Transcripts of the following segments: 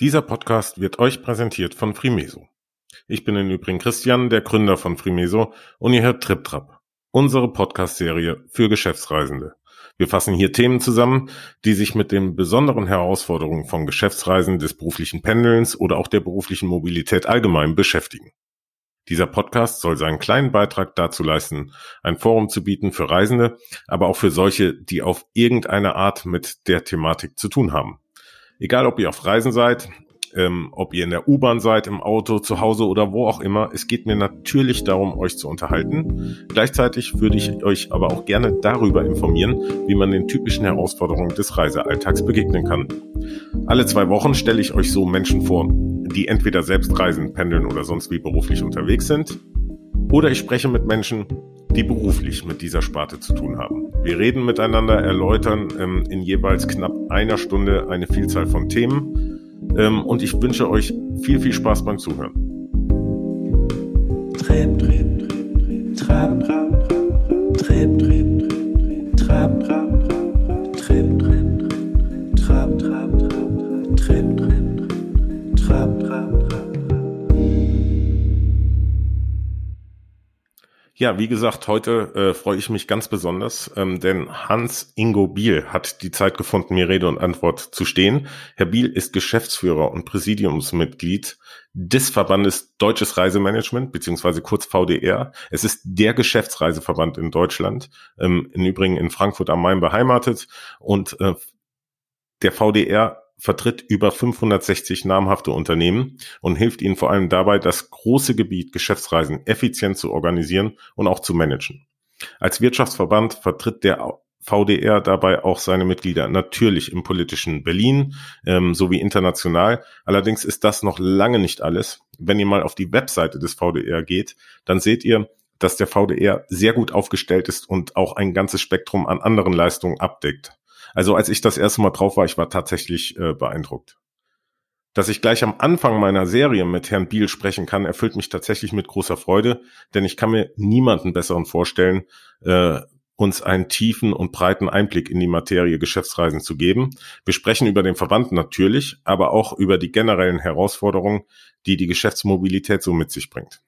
Dieser Podcast wird euch präsentiert von Frimeso. Ich bin im Übrigen Christian, der Gründer von Frimeso und ihr hört TripTrap, unsere Podcast-Serie für Geschäftsreisende. Wir fassen hier Themen zusammen, die sich mit den besonderen Herausforderungen von Geschäftsreisen, des beruflichen Pendelns oder auch der beruflichen Mobilität allgemein beschäftigen. Dieser Podcast soll seinen kleinen Beitrag dazu leisten, ein Forum zu bieten für Reisende, aber auch für solche, die auf irgendeine Art mit der Thematik zu tun haben. Egal, ob ihr auf Reisen seid, ähm, ob ihr in der U-Bahn seid, im Auto, zu Hause oder wo auch immer. Es geht mir natürlich darum, euch zu unterhalten. Gleichzeitig würde ich euch aber auch gerne darüber informieren, wie man den typischen Herausforderungen des Reisealltags begegnen kann. Alle zwei Wochen stelle ich euch so Menschen vor, die entweder selbst reisen, pendeln oder sonst wie beruflich unterwegs sind. Oder ich spreche mit Menschen, die beruflich mit dieser Sparte zu tun haben. Wir reden miteinander, erläutern ähm, in jeweils knapp einer Stunde eine Vielzahl von Themen ähm, und ich wünsche euch viel, viel Spaß beim Zuhören. Trip, trip, trip, trap, trap, trip, trip, trip, trap, trap, Ja, wie gesagt, heute äh, freue ich mich ganz besonders, ähm, denn Hans Ingo Biel hat die Zeit gefunden, mir Rede und Antwort zu stehen. Herr Biel ist Geschäftsführer und Präsidiumsmitglied des Verbandes Deutsches Reisemanagement, beziehungsweise kurz VDR. Es ist der Geschäftsreiseverband in Deutschland, ähm, im Übrigen in Frankfurt am Main beheimatet und äh, der VDR vertritt über 560 namhafte Unternehmen und hilft ihnen vor allem dabei, das große Gebiet Geschäftsreisen effizient zu organisieren und auch zu managen. Als Wirtschaftsverband vertritt der VDR dabei auch seine Mitglieder natürlich im politischen Berlin ähm, sowie international. Allerdings ist das noch lange nicht alles. Wenn ihr mal auf die Webseite des VDR geht, dann seht ihr, dass der VDR sehr gut aufgestellt ist und auch ein ganzes Spektrum an anderen Leistungen abdeckt. Also als ich das erste Mal drauf war, ich war tatsächlich äh, beeindruckt. Dass ich gleich am Anfang meiner Serie mit Herrn Biel sprechen kann, erfüllt mich tatsächlich mit großer Freude, denn ich kann mir niemanden besseren vorstellen, äh, uns einen tiefen und breiten Einblick in die Materie Geschäftsreisen zu geben. Wir sprechen über den Verband natürlich, aber auch über die generellen Herausforderungen, die die Geschäftsmobilität so mit sich bringt.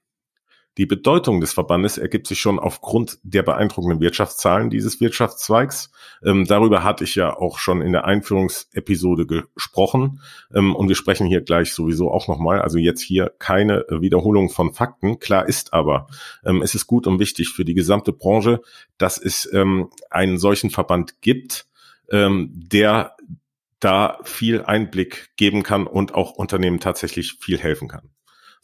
Die Bedeutung des Verbandes ergibt sich schon aufgrund der beeindruckenden Wirtschaftszahlen dieses Wirtschaftszweigs. Ähm, darüber hatte ich ja auch schon in der Einführungsepisode gesprochen ähm, und wir sprechen hier gleich sowieso auch nochmal. Also jetzt hier keine Wiederholung von Fakten. Klar ist aber, ähm, es ist gut und wichtig für die gesamte Branche, dass es ähm, einen solchen Verband gibt, ähm, der da viel Einblick geben kann und auch Unternehmen tatsächlich viel helfen kann.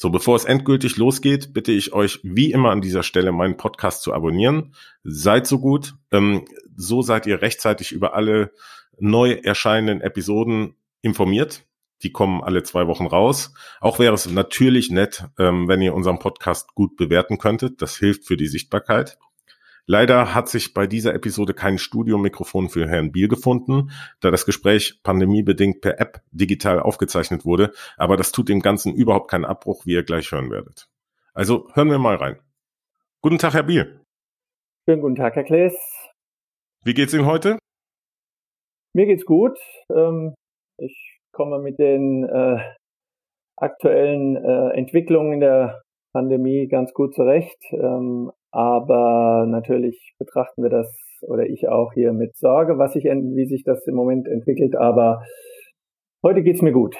So, bevor es endgültig losgeht, bitte ich euch wie immer an dieser Stelle meinen Podcast zu abonnieren. Seid so gut. Ähm, so seid ihr rechtzeitig über alle neu erscheinenden Episoden informiert. Die kommen alle zwei Wochen raus. Auch wäre es natürlich nett, ähm, wenn ihr unseren Podcast gut bewerten könntet. Das hilft für die Sichtbarkeit. Leider hat sich bei dieser Episode kein Studiomikrofon für Herrn Biel gefunden, da das Gespräch pandemiebedingt per App digital aufgezeichnet wurde, aber das tut dem Ganzen überhaupt keinen Abbruch, wie ihr gleich hören werdet. Also hören wir mal rein. Guten Tag, Herr Biel. Schönen guten Tag, Herr Klees. Wie geht's Ihnen heute? Mir geht's gut. Ähm, ich komme mit den äh, aktuellen äh, Entwicklungen in der Pandemie ganz gut zurecht. Ähm, aber natürlich betrachten wir das oder ich auch hier mit Sorge, was sich, wie sich das im Moment entwickelt. Aber heute geht's mir gut.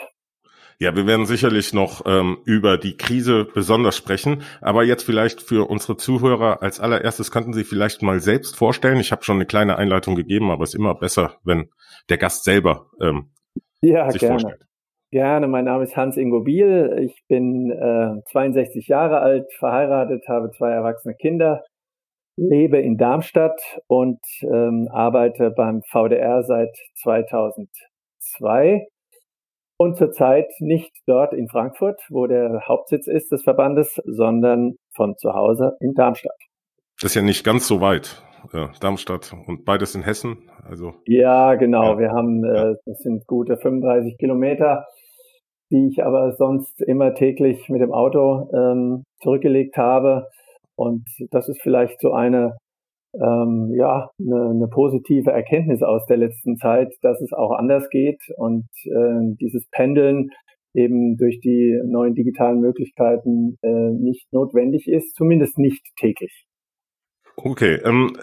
Ja, wir werden sicherlich noch ähm, über die Krise besonders sprechen. Aber jetzt vielleicht für unsere Zuhörer als allererstes könnten Sie vielleicht mal selbst vorstellen. Ich habe schon eine kleine Einleitung gegeben, aber es ist immer besser, wenn der Gast selber ähm, ja, sich gerne. vorstellt. Gerne, mein Name ist Hans-Ingo Biel. Ich bin äh, 62 Jahre alt, verheiratet, habe zwei erwachsene Kinder, lebe in Darmstadt und ähm, arbeite beim VDR seit 2002 und zurzeit nicht dort in Frankfurt, wo der Hauptsitz ist des Verbandes, sondern von zu Hause in Darmstadt. Das ist ja nicht ganz so weit, äh, Darmstadt und beides in Hessen. Also ja, genau. Ja. Wir haben, äh, das sind gute 35 Kilometer die ich aber sonst immer täglich mit dem Auto ähm, zurückgelegt habe. Und das ist vielleicht so eine, ähm, ja, eine, eine positive Erkenntnis aus der letzten Zeit, dass es auch anders geht. Und äh, dieses Pendeln eben durch die neuen digitalen Möglichkeiten äh, nicht notwendig ist, zumindest nicht täglich. Okay, ähm,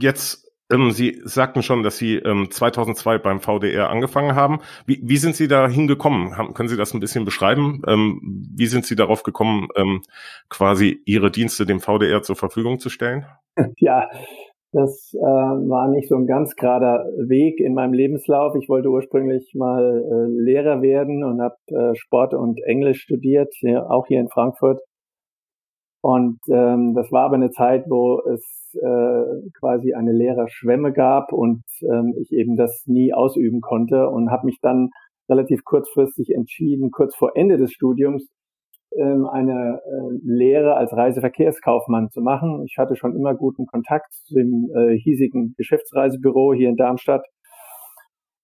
jetzt ähm, Sie sagten schon, dass Sie ähm, 2002 beim VDR angefangen haben. Wie, wie sind Sie da hingekommen? Können Sie das ein bisschen beschreiben? Ähm, wie sind Sie darauf gekommen, ähm, quasi Ihre Dienste dem VDR zur Verfügung zu stellen? Ja, das äh, war nicht so ein ganz gerader Weg in meinem Lebenslauf. Ich wollte ursprünglich mal äh, Lehrer werden und habe äh, Sport und Englisch studiert, ja, auch hier in Frankfurt. Und ähm, das war aber eine Zeit, wo es äh, quasi eine Lehrerschwemme gab und ähm, ich eben das nie ausüben konnte und habe mich dann relativ kurzfristig entschieden, kurz vor Ende des Studiums ähm, eine äh, Lehre als Reiseverkehrskaufmann zu machen. Ich hatte schon immer guten Kontakt zu dem äh, hiesigen Geschäftsreisebüro hier in Darmstadt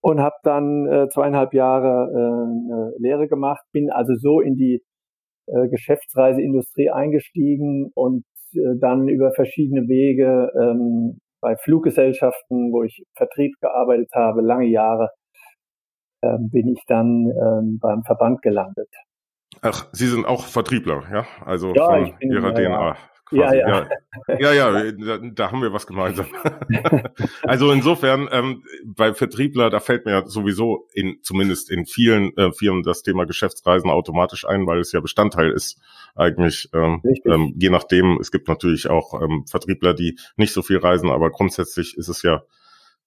und habe dann äh, zweieinhalb Jahre äh, eine Lehre gemacht, bin also so in die äh, Geschäftsreiseindustrie eingestiegen und äh, dann über verschiedene Wege ähm, bei Fluggesellschaften, wo ich Vertrieb gearbeitet habe, lange Jahre, ähm, bin ich dann ähm, beim Verband gelandet. Ach, Sie sind auch Vertriebler, ja? Also ja, von bin, Ihrer ja, DNA. Ja, ja. Ja, ja, ja da, haben wir was gemeinsam. also insofern, ähm, bei Vertriebler, da fällt mir sowieso in, zumindest in vielen äh, Firmen das Thema Geschäftsreisen automatisch ein, weil es ja Bestandteil ist eigentlich, ähm, ähm, je nachdem, es gibt natürlich auch ähm, Vertriebler, die nicht so viel reisen, aber grundsätzlich ist es ja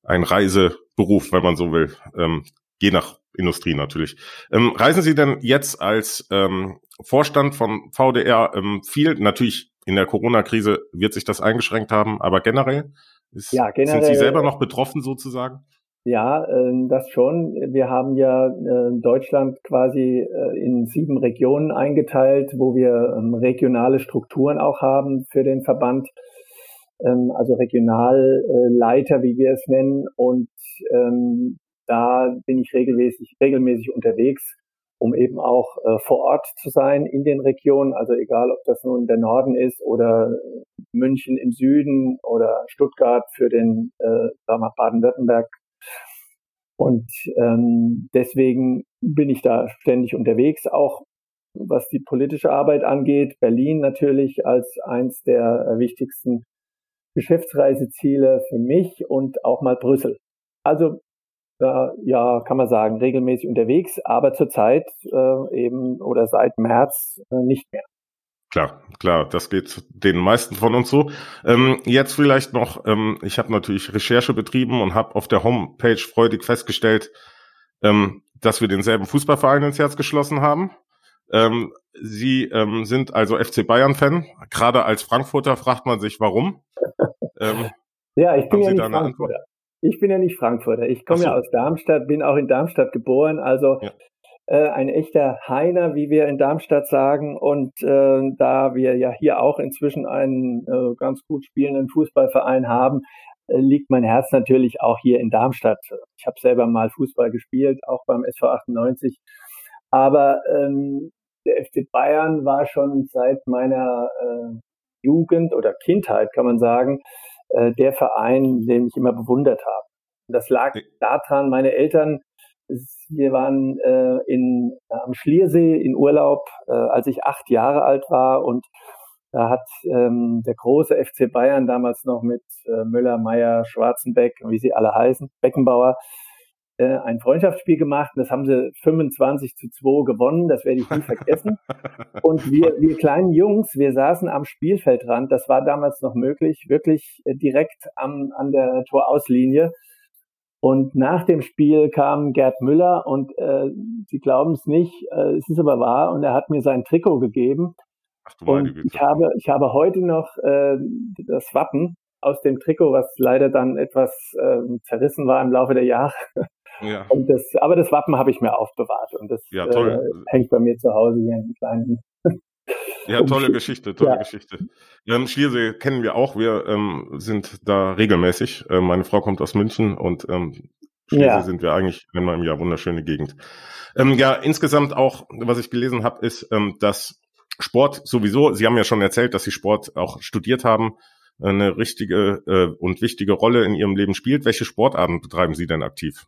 ein Reiseberuf, wenn man so will, ähm, je nach Industrie natürlich. Ähm, reisen Sie denn jetzt als ähm, Vorstand von VDR ähm, viel? Natürlich in der Corona-Krise wird sich das eingeschränkt haben, aber generell, ist, ja, generell sind Sie selber noch betroffen sozusagen? Ja, äh, das schon. Wir haben ja äh, Deutschland quasi äh, in sieben Regionen eingeteilt, wo wir ähm, regionale Strukturen auch haben für den Verband. Ähm, also Regionalleiter, wie wir es nennen. Und ähm, da bin ich regelmäßig, regelmäßig unterwegs um eben auch äh, vor Ort zu sein in den Regionen. Also egal, ob das nun der Norden ist oder München im Süden oder Stuttgart für den äh, Baden-Württemberg. Und ähm, deswegen bin ich da ständig unterwegs, auch was die politische Arbeit angeht. Berlin natürlich als eins der wichtigsten Geschäftsreiseziele für mich und auch mal Brüssel. Also äh, ja, kann man sagen, regelmäßig unterwegs, aber zurzeit äh, eben oder seit März äh, nicht mehr. Klar, klar, das geht den meisten von uns so. Ähm, jetzt vielleicht noch, ähm, ich habe natürlich Recherche betrieben und habe auf der Homepage freudig festgestellt, ähm, dass wir denselben Fußballverein ins Herz geschlossen haben. Ähm, Sie ähm, sind also FC Bayern-Fan. Gerade als Frankfurter fragt man sich, warum. Ähm, ja, ich bin ja nicht Frankfurter. Ich bin ja nicht Frankfurter. Ich komme so. ja aus Darmstadt, bin auch in Darmstadt geboren. Also ja. äh, ein echter Heiner, wie wir in Darmstadt sagen. Und äh, da wir ja hier auch inzwischen einen äh, ganz gut spielenden Fußballverein haben, äh, liegt mein Herz natürlich auch hier in Darmstadt. Ich habe selber mal Fußball gespielt, auch beim SV 98. Aber ähm, der FC Bayern war schon seit meiner äh, Jugend oder Kindheit, kann man sagen, äh, der Verein, den ich immer bewundert habe. Das lag daran, meine Eltern, wir waren äh, in, am Schliersee in Urlaub, äh, als ich acht Jahre alt war und da hat ähm, der große FC Bayern damals noch mit äh, Müller, Meyer, Schwarzenbeck, wie sie alle heißen, Beckenbauer, äh, ein Freundschaftsspiel gemacht. Das haben sie 25 zu 2 gewonnen. Das werde ich nie vergessen. Und wir, wir kleinen Jungs, wir saßen am Spielfeldrand. Das war damals noch möglich, wirklich äh, direkt am, an der Torauslinie. Und nach dem Spiel kam Gerd Müller und äh, Sie glauben es nicht, äh, es ist aber wahr, und er hat mir sein Trikot gegeben. Ach, und ich habe, ich habe heute noch äh, das Wappen aus dem Trikot, was leider dann etwas äh, zerrissen war im Laufe der Jahre. Ja. Und das, aber das Wappen habe ich mir aufbewahrt und das ja, äh, hängt bei mir zu Hause hier in kleinen. Ja, tolle Geschichte, tolle ja. Geschichte. Ähm, Schliersee kennen wir auch. Wir ähm, sind da regelmäßig. Äh, meine Frau kommt aus München und ähm, Schliersee ja. sind wir eigentlich einmal im Jahr wunderschöne Gegend. Ähm, ja, insgesamt auch, was ich gelesen habe, ist, ähm, dass Sport sowieso, Sie haben ja schon erzählt, dass Sie Sport auch studiert haben, eine richtige äh, und wichtige Rolle in Ihrem Leben spielt. Welche Sportarten betreiben Sie denn aktiv?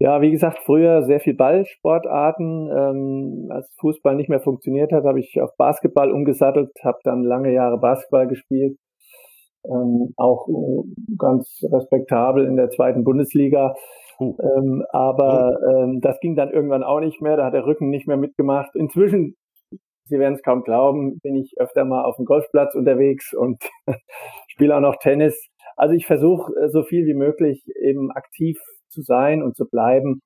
Ja, wie gesagt, früher sehr viel Ballsportarten. Ähm, als Fußball nicht mehr funktioniert hat, habe ich auf Basketball umgesattelt, habe dann lange Jahre Basketball gespielt. Ähm, auch ganz respektabel in der zweiten Bundesliga. Uh. Ähm, aber ähm, das ging dann irgendwann auch nicht mehr, da hat der Rücken nicht mehr mitgemacht. Inzwischen, Sie werden es kaum glauben, bin ich öfter mal auf dem Golfplatz unterwegs und spiele auch noch Tennis. Also ich versuche äh, so viel wie möglich eben aktiv zu sein und zu bleiben.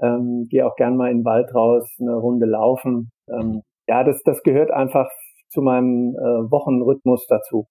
Ähm, Gehe auch gern mal in den Wald raus, eine Runde laufen. Ähm, ja, das, das gehört einfach zu meinem äh, Wochenrhythmus dazu.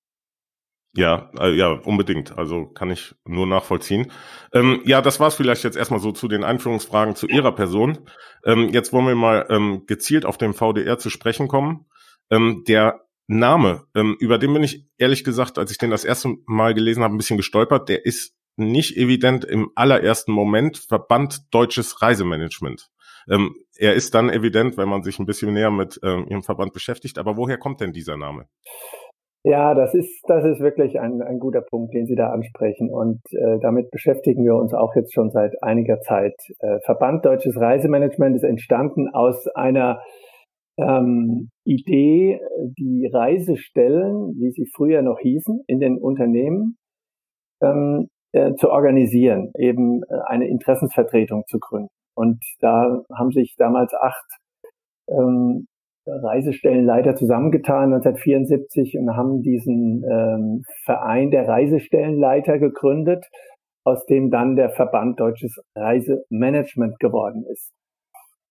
Ja, äh, ja, unbedingt. Also kann ich nur nachvollziehen. Ähm, ja, das war's vielleicht jetzt erstmal so zu den Einführungsfragen zu Ihrer Person. Ähm, jetzt wollen wir mal ähm, gezielt auf den VDR zu sprechen kommen. Ähm, der Name, ähm, über den bin ich ehrlich gesagt, als ich den das erste Mal gelesen habe, ein bisschen gestolpert. Der ist nicht evident im allerersten Moment Verband Deutsches Reisemanagement. Ähm, er ist dann evident, wenn man sich ein bisschen näher mit ähm, Ihrem Verband beschäftigt. Aber woher kommt denn dieser Name? Ja, das ist, das ist wirklich ein, ein guter Punkt, den Sie da ansprechen. Und äh, damit beschäftigen wir uns auch jetzt schon seit einiger Zeit. Äh, Verband Deutsches Reisemanagement ist entstanden aus einer ähm, Idee, die Reisestellen, wie sie früher noch hießen, in den Unternehmen ähm, äh, zu organisieren, eben äh, eine Interessensvertretung zu gründen. Und da haben sich damals acht ähm, Reisestellenleiter zusammengetan 1974 und haben diesen ähm, Verein der Reisestellenleiter gegründet, aus dem dann der Verband Deutsches Reisemanagement geworden ist.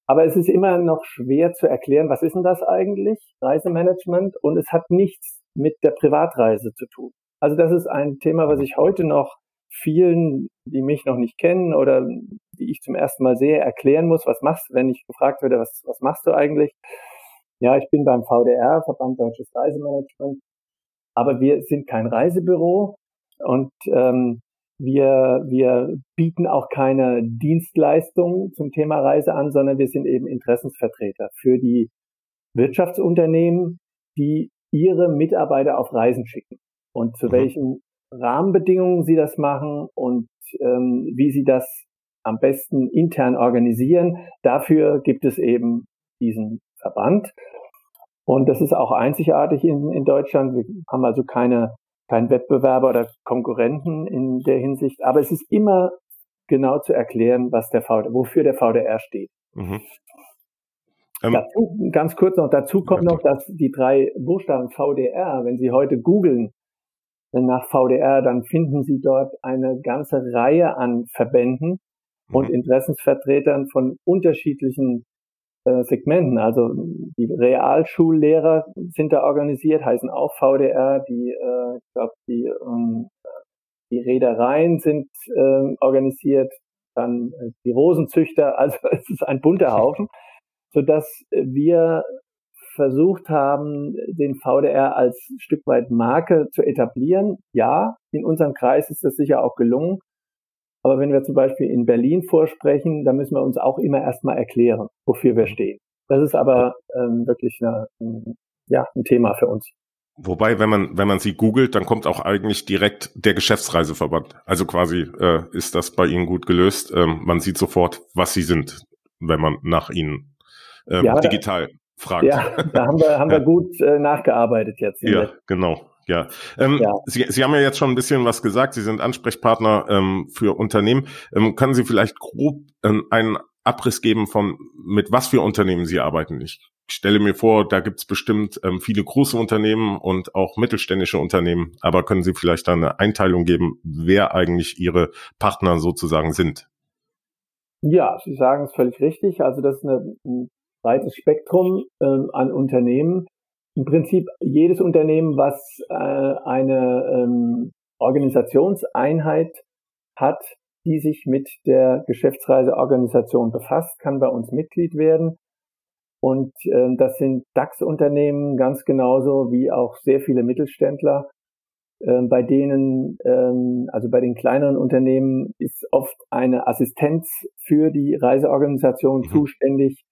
Aber es ist immer noch schwer zu erklären, was ist denn das eigentlich, Reisemanagement? Und es hat nichts mit der Privatreise zu tun. Also das ist ein Thema, was ich heute noch vielen, die mich noch nicht kennen oder die ich zum ersten Mal sehe, erklären muss, was machst, wenn ich gefragt werde, was, was machst du eigentlich? Ja, ich bin beim VDR, Verband Deutsches Reisemanagement, aber wir sind kein Reisebüro und ähm, wir, wir bieten auch keine Dienstleistungen zum Thema Reise an, sondern wir sind eben Interessensvertreter für die Wirtschaftsunternehmen, die ihre Mitarbeiter auf Reisen schicken. Und zu mhm. welchen Rahmenbedingungen sie das machen und ähm, wie sie das am besten intern organisieren. Dafür gibt es eben diesen Verband. Und das ist auch einzigartig in, in Deutschland. Wir haben also keine, keinen Wettbewerber oder Konkurrenten in der Hinsicht. Aber es ist immer genau zu erklären, was der VDR, wofür der VDR steht. Mhm. Ähm, dazu, ganz kurz noch, dazu kommt noch, dass die drei Buchstaben VDR, wenn Sie heute googeln, nach VDR, dann finden Sie dort eine ganze Reihe an Verbänden mhm. und Interessensvertretern von unterschiedlichen äh, Segmenten. Also die Realschullehrer sind da organisiert, heißen auch VDR. Die, äh, ich glaube, die, ähm, die Reedereien sind äh, organisiert, dann äh, die Rosenzüchter. Also es ist ein bunter Haufen, so dass wir versucht haben, den VDR als Stück weit Marke zu etablieren. Ja, in unserem Kreis ist das sicher auch gelungen. Aber wenn wir zum Beispiel in Berlin vorsprechen, dann müssen wir uns auch immer erstmal erklären, wofür wir stehen. Das ist aber ähm, wirklich eine, ein, ja, ein Thema für uns. Wobei, wenn man, wenn man sie googelt, dann kommt auch eigentlich direkt der Geschäftsreiseverband. Also quasi äh, ist das bei Ihnen gut gelöst. Ähm, man sieht sofort, was Sie sind, wenn man nach Ihnen ähm, ja, digital fragt. Ja, da haben wir, haben wir gut äh, nachgearbeitet jetzt. Ja, genau. Ja. Ähm, ja. Sie, Sie haben ja jetzt schon ein bisschen was gesagt. Sie sind Ansprechpartner ähm, für Unternehmen. Ähm, können Sie vielleicht grob ähm, einen Abriss geben von, mit was für Unternehmen Sie arbeiten? Ich stelle mir vor, da gibt es bestimmt ähm, viele große Unternehmen und auch mittelständische Unternehmen. Aber können Sie vielleicht da eine Einteilung geben, wer eigentlich Ihre Partner sozusagen sind? Ja, Sie sagen es völlig richtig. Also das ist eine, ein breites Spektrum äh, an Unternehmen. Im Prinzip jedes Unternehmen, was äh, eine ähm, Organisationseinheit hat, die sich mit der Geschäftsreiseorganisation befasst, kann bei uns Mitglied werden. Und äh, das sind DAX-Unternehmen ganz genauso wie auch sehr viele Mittelständler. Äh, bei denen, ähm, also bei den kleineren Unternehmen, ist oft eine Assistenz für die Reiseorganisation mhm. zuständig,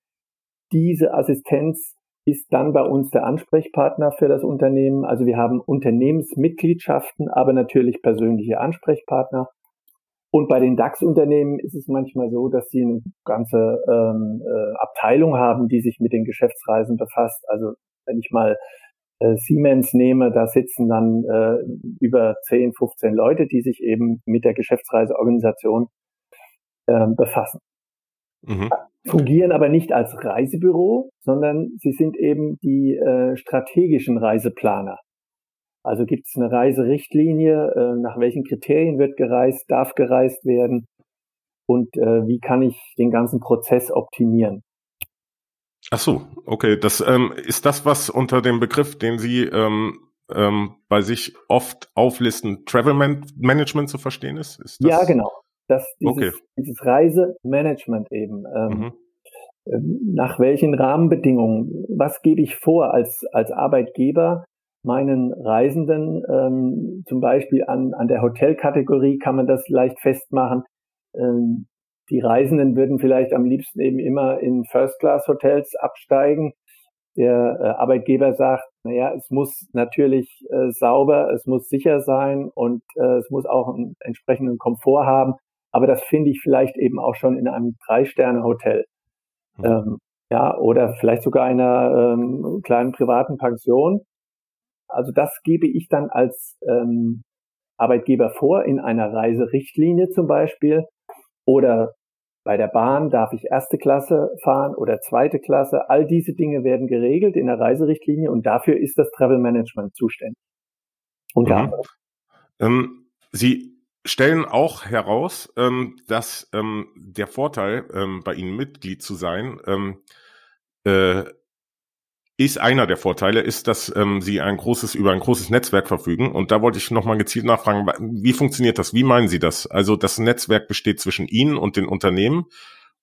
diese Assistenz ist dann bei uns der Ansprechpartner für das Unternehmen. Also wir haben Unternehmensmitgliedschaften, aber natürlich persönliche Ansprechpartner. Und bei den DAX-Unternehmen ist es manchmal so, dass sie eine ganze ähm, äh, Abteilung haben, die sich mit den Geschäftsreisen befasst. Also wenn ich mal äh, Siemens nehme, da sitzen dann äh, über 10, 15 Leute, die sich eben mit der Geschäftsreiseorganisation äh, befassen. Mhm. Fungieren aber nicht als Reisebüro, sondern sie sind eben die äh, strategischen Reiseplaner. Also gibt es eine Reiserichtlinie, äh, nach welchen Kriterien wird gereist, darf gereist werden und äh, wie kann ich den ganzen Prozess optimieren. Ach so, okay. Das ähm, ist das, was unter dem Begriff, den Sie ähm, ähm, bei sich oft auflisten, Travel Man Management zu verstehen ist? ist ja, genau. Das, dieses, okay. dieses Reisemanagement eben. Ähm, mhm. Ähm, nach welchen Rahmenbedingungen? Was gebe ich vor als, als Arbeitgeber? meinen Reisenden, ähm, zum Beispiel an, an der Hotelkategorie kann man das leicht festmachen. Ähm, die Reisenden würden vielleicht am liebsten eben immer in First-Class-Hotels absteigen. Der äh, Arbeitgeber sagt, naja, es muss natürlich äh, sauber, es muss sicher sein und äh, es muss auch einen entsprechenden Komfort haben. Aber das finde ich vielleicht eben auch schon in einem Drei-Sterne-Hotel. Mhm. Ähm, ja, oder vielleicht sogar einer ähm, kleinen privaten Pension. Also das gebe ich dann als ähm, Arbeitgeber vor in einer Reiserichtlinie zum Beispiel. Oder bei der Bahn darf ich erste Klasse fahren oder zweite Klasse. All diese Dinge werden geregelt in der Reiserichtlinie und dafür ist das Travel Management zuständig. Unter mhm. Ähm, Sie stellen auch heraus, ähm, dass ähm, der Vorteil, ähm, bei Ihnen Mitglied zu sein, ähm, äh, ist einer der Vorteile, ist, dass ähm, sie ein großes, über ein großes Netzwerk verfügen. Und da wollte ich nochmal gezielt nachfragen, wie funktioniert das? Wie meinen Sie das? Also das Netzwerk besteht zwischen Ihnen und den Unternehmen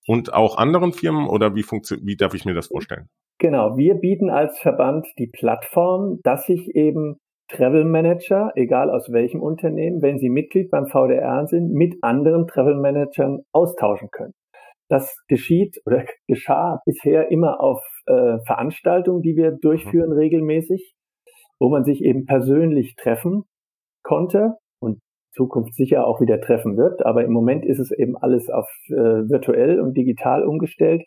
und auch anderen Firmen oder wie funktioniert, wie darf ich mir das vorstellen? Genau, wir bieten als Verband die Plattform, dass sich eben Travel Manager, egal aus welchem Unternehmen, wenn sie Mitglied beim VDR sind, mit anderen Travel Managern austauschen können. Das geschieht oder geschah bisher immer auf äh, Veranstaltungen, die wir durchführen mhm. regelmäßig, wo man sich eben persönlich treffen konnte und Zukunft sicher auch wieder treffen wird. Aber im Moment ist es eben alles auf äh, virtuell und digital umgestellt.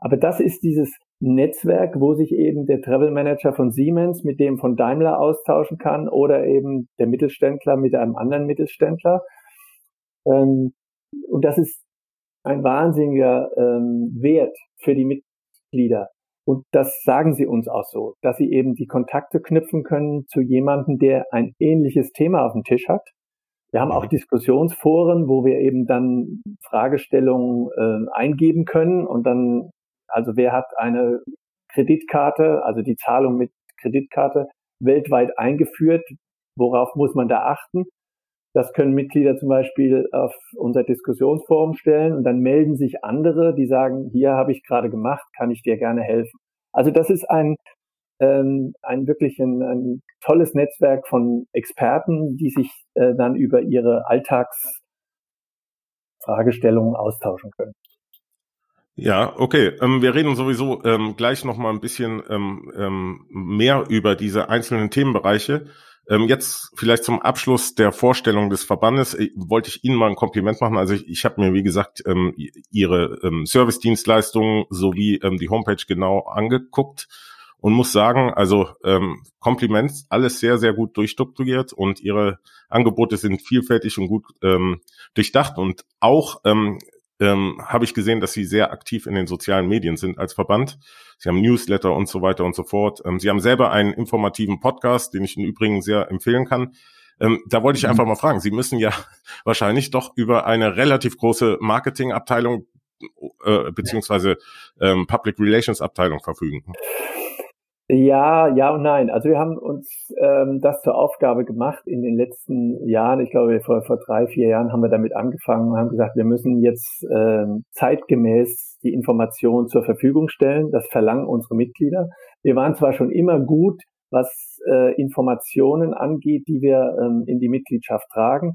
Aber das ist dieses Netzwerk, wo sich eben der Travel Manager von Siemens mit dem von Daimler austauschen kann oder eben der Mittelständler mit einem anderen Mittelständler. Ähm, und das ist ein wahnsinniger ähm, Wert für die Mitglieder. Und das sagen sie uns auch so, dass sie eben die Kontakte knüpfen können zu jemandem, der ein ähnliches Thema auf dem Tisch hat. Wir haben auch mhm. Diskussionsforen, wo wir eben dann Fragestellungen äh, eingeben können und dann, also wer hat eine Kreditkarte, also die Zahlung mit Kreditkarte weltweit eingeführt, worauf muss man da achten? Das können Mitglieder zum Beispiel auf unser Diskussionsforum stellen und dann melden sich andere, die sagen, hier habe ich gerade gemacht, kann ich dir gerne helfen. Also das ist ein, ähm, ein wirklich ein, ein tolles Netzwerk von Experten, die sich äh, dann über ihre Alltagsfragestellungen austauschen können. Ja, okay. Ähm, wir reden sowieso ähm, gleich noch mal ein bisschen ähm, ähm, mehr über diese einzelnen Themenbereiche. Ähm, jetzt vielleicht zum Abschluss der Vorstellung des Verbandes äh, wollte ich Ihnen mal ein Kompliment machen. Also ich, ich habe mir, wie gesagt, ähm, Ihre Service-Dienstleistungen sowie die Homepage genau angeguckt und muss sagen, also Kompliment, alles sehr, sehr gut durchstrukturiert und Ihre Angebote sind vielfältig und gut durchdacht und auch ähm, habe ich gesehen, dass Sie sehr aktiv in den sozialen Medien sind als Verband. Sie haben Newsletter und so weiter und so fort. Ähm, Sie haben selber einen informativen Podcast, den ich im Übrigen sehr empfehlen kann. Ähm, da wollte ich mhm. einfach mal fragen, Sie müssen ja wahrscheinlich doch über eine relativ große Marketingabteilung äh, beziehungsweise ähm, Public Relations Abteilung verfügen. Ja, ja und nein. Also wir haben uns ähm, das zur Aufgabe gemacht in den letzten Jahren. Ich glaube, vor, vor drei, vier Jahren haben wir damit angefangen und haben gesagt, wir müssen jetzt ähm, zeitgemäß die Information zur Verfügung stellen. Das verlangen unsere Mitglieder. Wir waren zwar schon immer gut, was äh, Informationen angeht, die wir ähm, in die Mitgliedschaft tragen.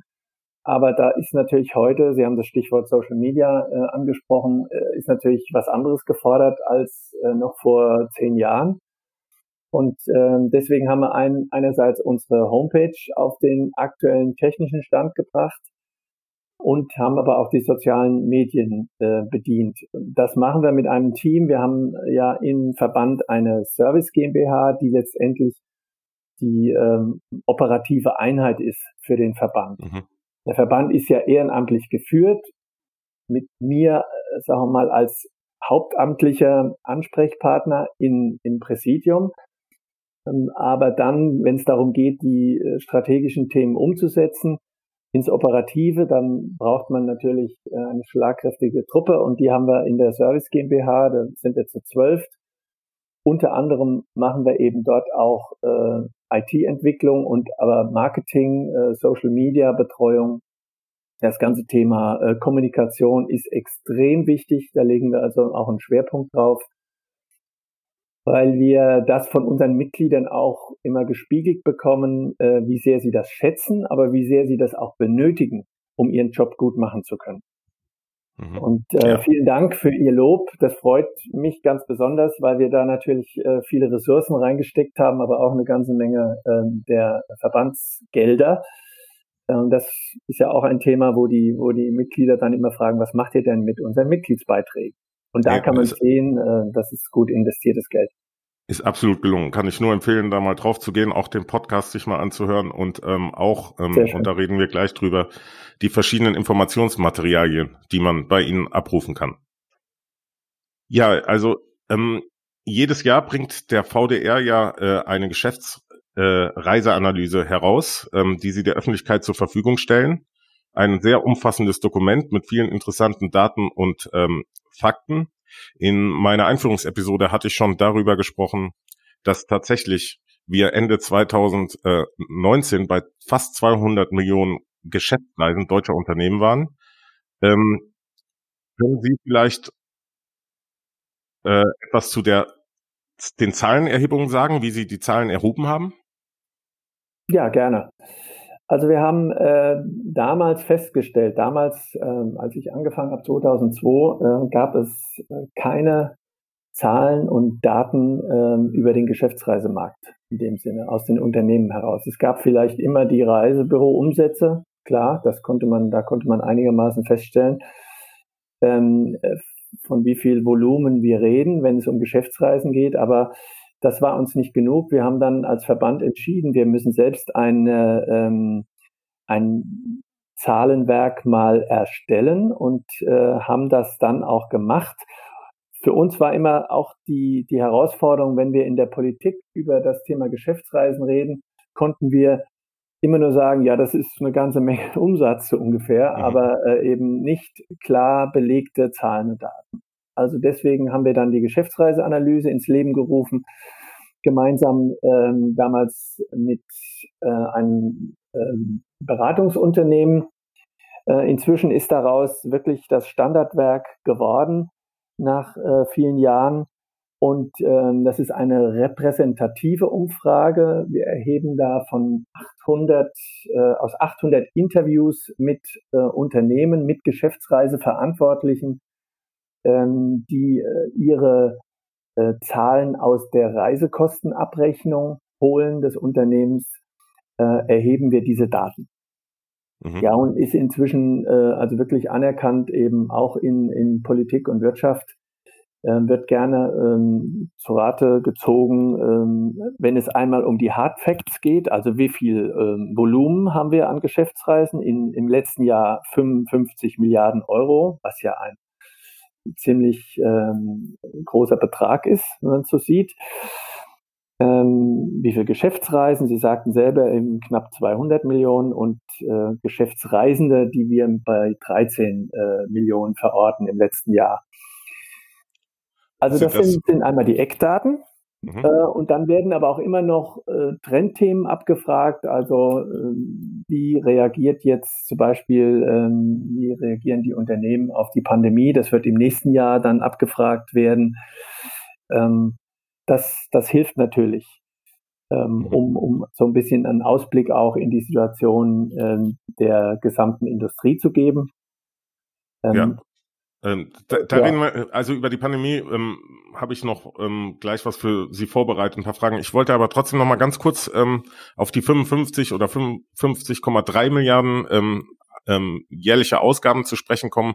Aber da ist natürlich heute, Sie haben das Stichwort Social Media äh, angesprochen, äh, ist natürlich was anderes gefordert als äh, noch vor zehn Jahren. Und ähm, deswegen haben wir ein, einerseits unsere Homepage auf den aktuellen technischen Stand gebracht. und haben aber auch die sozialen Medien äh, bedient. Das machen wir mit einem Team. Wir haben ja im Verband eine Service GmbH, die letztendlich die ähm, operative Einheit ist für den Verband. Mhm. Der Verband ist ja ehrenamtlich geführt, mit mir, sagen wir mal, als hauptamtlicher Ansprechpartner in, im Präsidium. Ähm, aber dann, wenn es darum geht, die äh, strategischen Themen umzusetzen, ins Operative, dann braucht man natürlich äh, eine schlagkräftige Truppe und die haben wir in der Service GmbH, da sind wir zu zwölf. Unter anderem machen wir eben dort auch äh, IT-Entwicklung und aber Marketing, äh, Social Media Betreuung. Das ganze Thema äh, Kommunikation ist extrem wichtig. Da legen wir also auch einen Schwerpunkt drauf weil wir das von unseren Mitgliedern auch immer gespiegelt bekommen, äh, wie sehr sie das schätzen, aber wie sehr sie das auch benötigen, um ihren Job gut machen zu können. Mhm. Und äh, ja. vielen Dank für Ihr Lob. Das freut mich ganz besonders, weil wir da natürlich äh, viele Ressourcen reingesteckt haben, aber auch eine ganze Menge äh, der Verbandsgelder. Und das ist ja auch ein Thema, wo die, wo die Mitglieder dann immer fragen, was macht ihr denn mit unseren Mitgliedsbeiträgen? Und da ja, kann man sehen, äh, das ist gut investiertes Geld. Ist absolut gelungen. Kann ich nur empfehlen, da mal drauf zu gehen, auch den Podcast sich mal anzuhören und ähm, auch, ähm, und da reden wir gleich drüber, die verschiedenen Informationsmaterialien, die man bei Ihnen abrufen kann. Ja, also ähm, jedes Jahr bringt der VDR ja äh, eine Geschäftsreiseanalyse äh, heraus, ähm, die Sie der Öffentlichkeit zur Verfügung stellen. Ein sehr umfassendes Dokument mit vielen interessanten Daten und ähm, Fakten. In meiner Einführungsepisode hatte ich schon darüber gesprochen, dass tatsächlich wir Ende 2019 bei fast 200 Millionen Geschäftsreisen deutscher Unternehmen waren. Ähm, können Sie vielleicht äh, etwas zu der den Zahlenerhebungen sagen, wie Sie die Zahlen erhoben haben? Ja, gerne. Also wir haben äh, damals festgestellt, damals, äh, als ich angefangen habe, 2002, äh, gab es äh, keine Zahlen und Daten äh, über den Geschäftsreisemarkt in dem Sinne aus den Unternehmen heraus. Es gab vielleicht immer die Reisebüro-Umsätze, klar, das konnte man, da konnte man einigermaßen feststellen, ähm, äh, von wie viel Volumen wir reden, wenn es um Geschäftsreisen geht, aber das war uns nicht genug. Wir haben dann als Verband entschieden, wir müssen selbst eine, ähm, ein Zahlenwerk mal erstellen und äh, haben das dann auch gemacht. Für uns war immer auch die, die Herausforderung, wenn wir in der Politik über das Thema Geschäftsreisen reden, konnten wir immer nur sagen, ja, das ist eine ganze Menge Umsatz so ungefähr, mhm. aber äh, eben nicht klar belegte Zahlen und Daten. Also deswegen haben wir dann die Geschäftsreiseanalyse ins Leben gerufen, gemeinsam ähm, damals mit äh, einem ähm, Beratungsunternehmen. Äh, inzwischen ist daraus wirklich das Standardwerk geworden nach äh, vielen Jahren. Und ähm, das ist eine repräsentative Umfrage. Wir erheben da von 800, äh, aus 800 Interviews mit äh, Unternehmen, mit Geschäftsreiseverantwortlichen ähm, die äh, ihre äh, Zahlen aus der Reisekostenabrechnung holen des Unternehmens, äh, erheben wir diese Daten. Mhm. Ja, und ist inzwischen äh, also wirklich anerkannt, eben auch in, in Politik und Wirtschaft, äh, wird gerne ähm, zu Rate gezogen, ähm, wenn es einmal um die Hard Facts geht, also wie viel ähm, Volumen haben wir an Geschäftsreisen, in, im letzten Jahr 55 Milliarden Euro, was ja ein ziemlich ähm, großer Betrag ist, wenn man es so sieht. Ähm, wie viel Geschäftsreisen? Sie sagten selber eben knapp 200 Millionen und äh, Geschäftsreisende, die wir bei 13 äh, Millionen verorten im letzten Jahr. Also das, das sind, sind einmal die Eckdaten. Mhm. Äh, und dann werden aber auch immer noch äh, Trendthemen abgefragt. Also äh, wie reagiert jetzt zum Beispiel, ähm, wie reagieren die Unternehmen auf die Pandemie? Das wird im nächsten Jahr dann abgefragt werden. Ähm, das, das hilft natürlich, ähm, mhm. um, um so ein bisschen einen Ausblick auch in die Situation ähm, der gesamten Industrie zu geben. Ähm, ja. Ähm, da, da ja. reden wir, also über die Pandemie ähm, habe ich noch ähm, gleich was für Sie vorbereitet, ein paar Fragen. Ich wollte aber trotzdem noch mal ganz kurz ähm, auf die 55 oder 55,3 Milliarden ähm, ähm, jährliche Ausgaben zu sprechen kommen.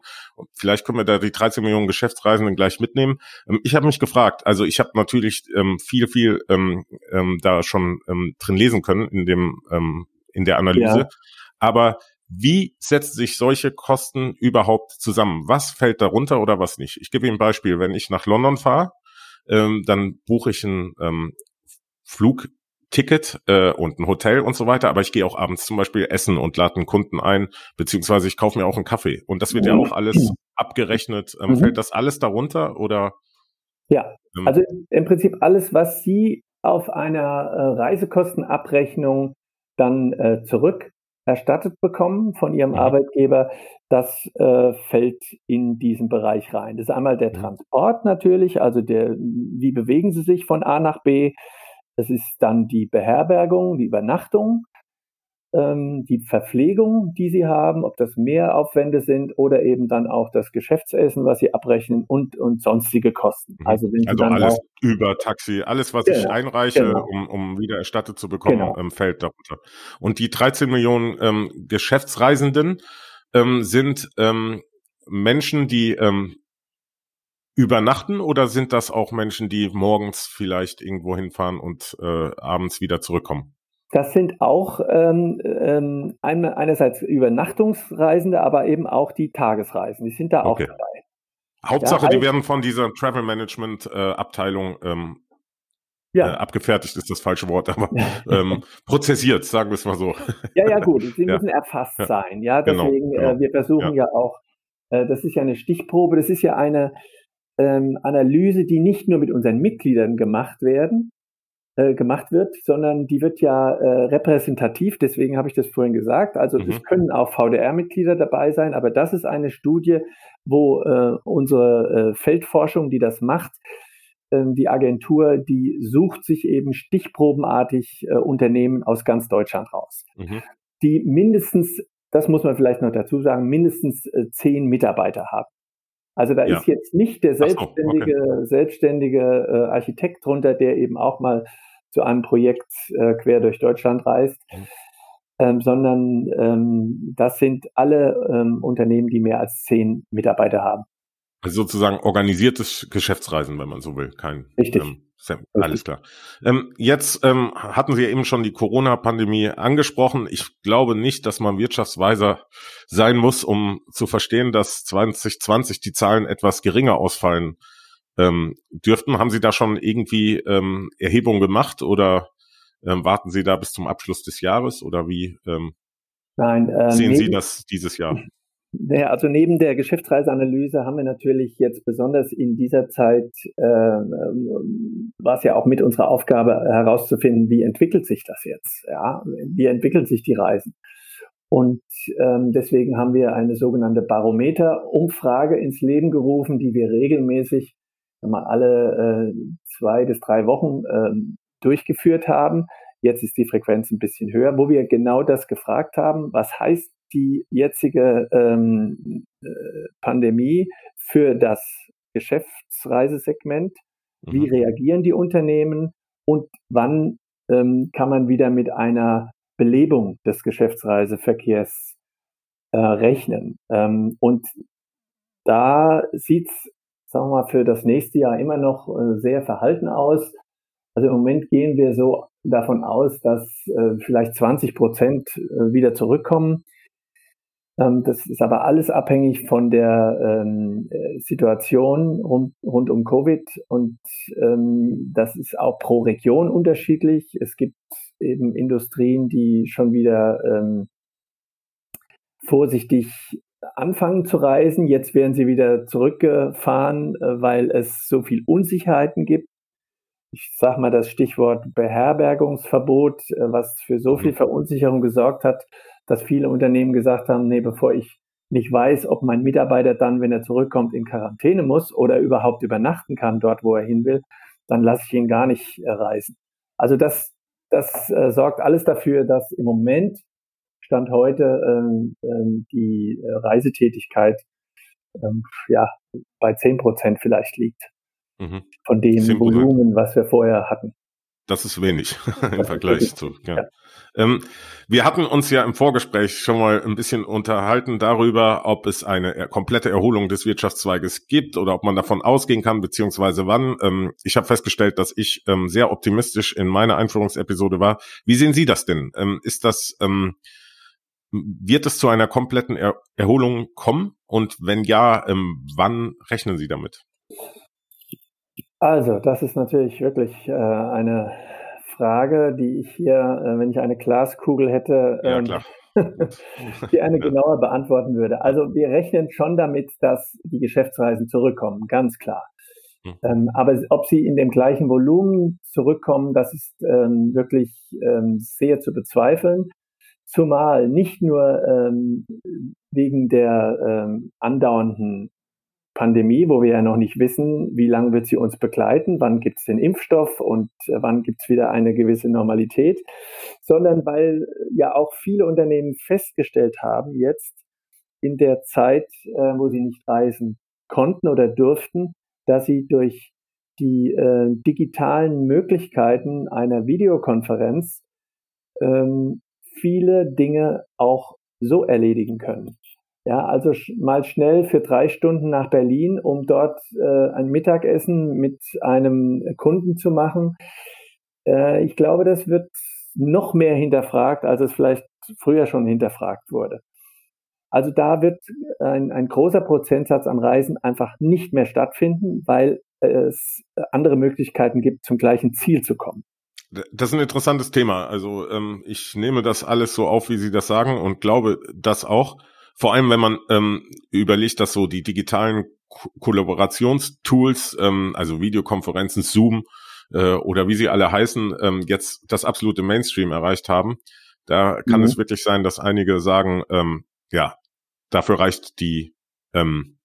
Vielleicht können wir da die 13 Millionen Geschäftsreisenden gleich mitnehmen. Ähm, ich habe mich gefragt, also ich habe natürlich ähm, viel, viel ähm, ähm, da schon ähm, drin lesen können in dem ähm, in der Analyse. Ja. Aber wie setzen sich solche Kosten überhaupt zusammen? Was fällt darunter oder was nicht? Ich gebe Ihnen ein Beispiel. Wenn ich nach London fahre, ähm, dann buche ich ein ähm, Flugticket äh, und ein Hotel und so weiter, aber ich gehe auch abends zum Beispiel essen und lade einen Kunden ein, beziehungsweise ich kaufe mir auch einen Kaffee. Und das wird ja auch alles abgerechnet. Ähm, mhm. Fällt das alles darunter oder? Ja, ähm, also im Prinzip alles, was Sie auf einer äh, Reisekostenabrechnung dann äh, zurück erstattet bekommen von ihrem. Arbeitgeber, das äh, fällt in diesen Bereich rein. Das ist einmal der. Transport natürlich, also der, wie bewegen Sie sich von A nach B. Das ist dann die Beherbergung, die Übernachtung ähm, die Verpflegung, die sie haben, ob das Mehraufwände sind oder eben dann auch das Geschäftsessen, was sie abrechnen und, und sonstige Kosten. Mhm. Also, wenn also alles auch, über Taxi, alles, was genau, ich einreiche, genau. um, um wieder erstattet zu bekommen, genau. ähm, fällt darunter. Und die 13 Millionen ähm, Geschäftsreisenden ähm, sind ähm, Menschen, die ähm, übernachten oder sind das auch Menschen, die morgens vielleicht irgendwo hinfahren und äh, abends wieder zurückkommen? Das sind auch ähm, ähm, einerseits Übernachtungsreisende, aber eben auch die Tagesreisen. Die sind da okay. auch dabei. Hauptsache, ja, die werden von dieser Travel Management äh, Abteilung ähm, ja. Äh, abgefertigt ist das falsche Wort, aber ähm, prozessiert, sagen wir es mal so. Ja, ja, gut. Sie ja. müssen erfasst ja. sein. Ja, genau, deswegen, genau, genau. Äh, wir versuchen ja, auch, äh, das ist ja eine Stichprobe, das ist ja eine ähm, Analyse, die nicht nur mit unseren Mitgliedern gemacht werden, äh, gemacht wird, sondern die wird ja äh, repräsentativ, deswegen habe ich das vorhin gesagt. Also mhm. es können auch VDR-Mitglieder dabei sein, aber das ist eine Studie, wo äh, unsere äh, Feldforschung, die das macht, ähm, die Agentur, die sucht sich eben stichprobenartig äh, Unternehmen aus ganz Deutschland raus, mhm. die mindestens, das muss man vielleicht noch dazu sagen, mindestens zehn Mitarbeiter haben. Also da ja. ist jetzt nicht der selbstständige, so, okay. selbstständige äh, Architekt drunter, der eben auch mal zu einem Projekt äh, quer durch Deutschland reist, mhm. ähm, sondern ähm, das sind alle ähm, Unternehmen, die mehr als zehn Mitarbeiter haben. Also sozusagen organisiertes Geschäftsreisen, wenn man so will. Kein, Richtig. Ähm, alles klar. Ähm, jetzt ähm, hatten Sie ja eben schon die Corona-Pandemie angesprochen. Ich glaube nicht, dass man wirtschaftsweiser sein muss, um zu verstehen, dass 2020 die Zahlen etwas geringer ausfallen ähm, dürften. Haben Sie da schon irgendwie ähm, Erhebungen gemacht oder ähm, warten Sie da bis zum Abschluss des Jahres oder wie ähm, Nein, äh, sehen Sie das dieses Jahr? Naja, also neben der Geschäftsreiseanalyse haben wir natürlich jetzt besonders in dieser Zeit, äh, war es ja auch mit unserer Aufgabe herauszufinden, wie entwickelt sich das jetzt? Ja, wie entwickeln sich die Reisen? Und ähm, deswegen haben wir eine sogenannte Barometer-Umfrage ins Leben gerufen, die wir regelmäßig mal alle äh, zwei bis drei Wochen äh, durchgeführt haben. Jetzt ist die Frequenz ein bisschen höher, wo wir genau das gefragt haben. Was heißt die jetzige ähm, äh, Pandemie für das Geschäftsreisesegment? Wie mhm. reagieren die Unternehmen und wann ähm, kann man wieder mit einer Belebung des Geschäftsreiseverkehrs äh, rechnen? Ähm, und da sieht es, sagen wir mal, für das nächste Jahr immer noch äh, sehr verhalten aus. Also im Moment gehen wir so davon aus, dass äh, vielleicht 20 Prozent äh, wieder zurückkommen. Ähm, das ist aber alles abhängig von der ähm, äh, Situation rund, rund um Covid und ähm, das ist auch pro Region unterschiedlich. Es gibt eben Industrien, die schon wieder ähm, vorsichtig anfangen zu reisen. Jetzt werden sie wieder zurückgefahren, äh, weil es so viel Unsicherheiten gibt. Ich sage mal das Stichwort Beherbergungsverbot, äh, was für so viel mhm. Verunsicherung gesorgt hat, dass viele Unternehmen gesagt haben, nee, bevor ich nicht weiß, ob mein Mitarbeiter dann, wenn er zurückkommt, in Quarantäne muss oder überhaupt übernachten kann dort, wo er hin will, dann lasse ich ihn gar nicht äh, reisen. Also das, das äh, sorgt alles dafür, dass im Moment Stand heute ähm, ähm, die äh, Reisetätigkeit ähm, ja bei zehn Prozent vielleicht liegt mhm. von dem Volumen, was wir vorher hatten. Das ist wenig im Vergleich zu. Ja. ja. Ähm, wir hatten uns ja im Vorgespräch schon mal ein bisschen unterhalten darüber, ob es eine komplette Erholung des Wirtschaftszweiges gibt oder ob man davon ausgehen kann, beziehungsweise wann. Ähm, ich habe festgestellt, dass ich ähm, sehr optimistisch in meiner Einführungsepisode war. Wie sehen Sie das denn? Ähm, ist das, ähm, wird es zu einer kompletten er Erholung kommen? Und wenn ja, ähm, wann rechnen Sie damit? Also, das ist natürlich wirklich äh, eine Frage, die ich hier, äh, wenn ich eine Glaskugel hätte, ja, ähm, die eine genauer beantworten würde. Also wir rechnen schon damit, dass die Geschäftsreisen zurückkommen, ganz klar. Hm. Ähm, aber ob sie in dem gleichen Volumen zurückkommen, das ist ähm, wirklich ähm, sehr zu bezweifeln. Zumal nicht nur ähm, wegen der ähm, andauernden Pandemie, wo wir ja noch nicht wissen, wie lange wird sie uns begleiten, wann gibt es den Impfstoff und äh, wann gibt es wieder eine gewisse Normalität, sondern weil ja auch viele Unternehmen festgestellt haben jetzt in der Zeit, äh, wo sie nicht reisen konnten oder durften, dass sie durch die äh, digitalen Möglichkeiten einer Videokonferenz ähm, viele Dinge auch so erledigen können. Ja, also mal schnell für drei Stunden nach Berlin, um dort äh, ein Mittagessen mit einem Kunden zu machen. Äh, ich glaube, das wird noch mehr hinterfragt, als es vielleicht früher schon hinterfragt wurde. Also da wird ein, ein großer Prozentsatz an Reisen einfach nicht mehr stattfinden, weil es andere Möglichkeiten gibt, zum gleichen Ziel zu kommen. Das ist ein interessantes Thema. Also ähm, ich nehme das alles so auf, wie Sie das sagen und glaube das auch. Vor allem, wenn man ähm, überlegt, dass so die digitalen Ko Kollaborationstools, ähm, also Videokonferenzen, Zoom äh, oder wie sie alle heißen, ähm, jetzt das absolute Mainstream erreicht haben. Da kann mhm. es wirklich sein, dass einige sagen, ähm, ja, dafür reicht die ähm,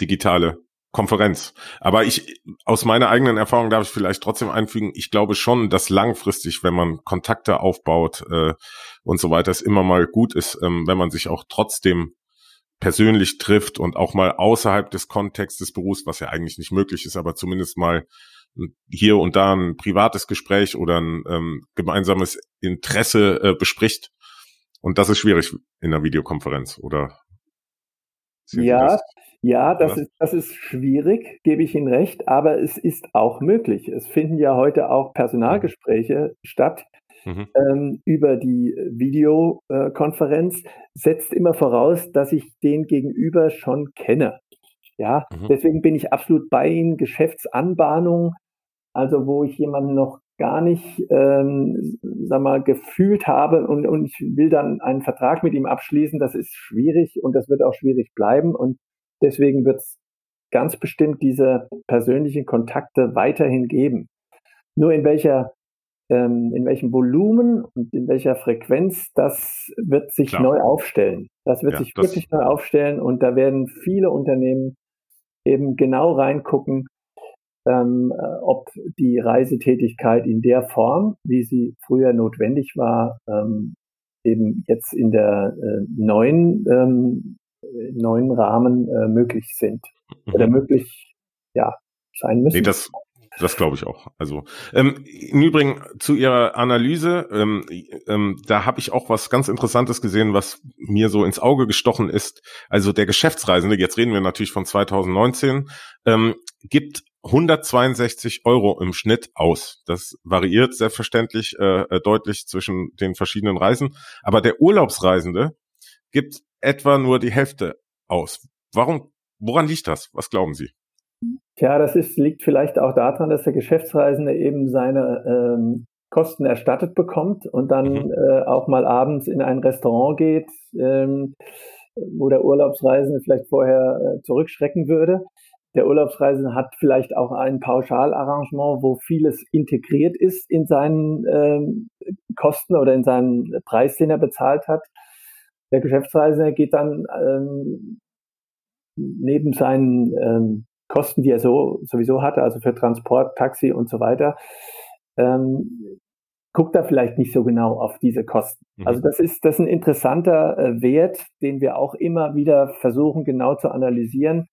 digitale Konferenz. Aber ich, aus meiner eigenen Erfahrung darf ich vielleicht trotzdem einfügen, ich glaube schon, dass langfristig, wenn man Kontakte aufbaut äh, und so weiter, es immer mal gut ist, ähm, wenn man sich auch trotzdem persönlich trifft und auch mal außerhalb des Kontextes des Berufs, was ja eigentlich nicht möglich ist, aber zumindest mal hier und da ein privates Gespräch oder ein ähm, gemeinsames Interesse äh, bespricht. Und das ist schwierig in einer Videokonferenz, oder? Ja, ja, das ist, das ist schwierig, gebe ich Ihnen recht, aber es ist auch möglich. Es finden ja heute auch Personalgespräche statt mhm. ähm, über die Videokonferenz, setzt immer voraus, dass ich den Gegenüber schon kenne. Ja, mhm. deswegen bin ich absolut bei Ihnen. Geschäftsanbahnung, also wo ich jemanden noch gar nicht, ähm, sag mal, gefühlt habe und, und ich will dann einen Vertrag mit ihm abschließen, das ist schwierig und das wird auch schwierig bleiben. Und Deswegen wird es ganz bestimmt diese persönlichen Kontakte weiterhin geben. Nur in welcher ähm, in welchem Volumen und in welcher Frequenz, das wird sich Klar. neu aufstellen. Das wird ja, sich das wirklich neu aufstellen und da werden viele Unternehmen eben genau reingucken, ähm, ob die Reisetätigkeit in der Form, wie sie früher notwendig war, ähm, eben jetzt in der äh, neuen ähm, neuen Rahmen äh, möglich sind mhm. oder möglich ja sein müssen. Nee, das, das glaube ich auch. Also ähm, im Übrigen zu Ihrer Analyse, ähm, ähm, da habe ich auch was ganz Interessantes gesehen, was mir so ins Auge gestochen ist. Also der Geschäftsreisende, jetzt reden wir natürlich von 2019, ähm, gibt 162 Euro im Schnitt aus. Das variiert selbstverständlich äh, äh, deutlich zwischen den verschiedenen Reisen. Aber der Urlaubsreisende gibt etwa nur die Hälfte aus. Warum, woran liegt das? Was glauben Sie? Tja, das ist, liegt vielleicht auch daran, dass der Geschäftsreisende eben seine ähm, Kosten erstattet bekommt und dann mhm. äh, auch mal abends in ein Restaurant geht, ähm, wo der Urlaubsreisende vielleicht vorher äh, zurückschrecken würde. Der Urlaubsreisende hat vielleicht auch ein Pauschalarrangement, wo vieles integriert ist in seinen ähm, Kosten oder in seinen Preis, den er bezahlt hat. Der Geschäftsreisende geht dann ähm, neben seinen ähm, Kosten, die er so sowieso hatte, also für Transport, Taxi und so weiter, ähm, guckt er vielleicht nicht so genau auf diese Kosten. Mhm. Also das ist das ist ein interessanter äh, Wert, den wir auch immer wieder versuchen genau zu analysieren.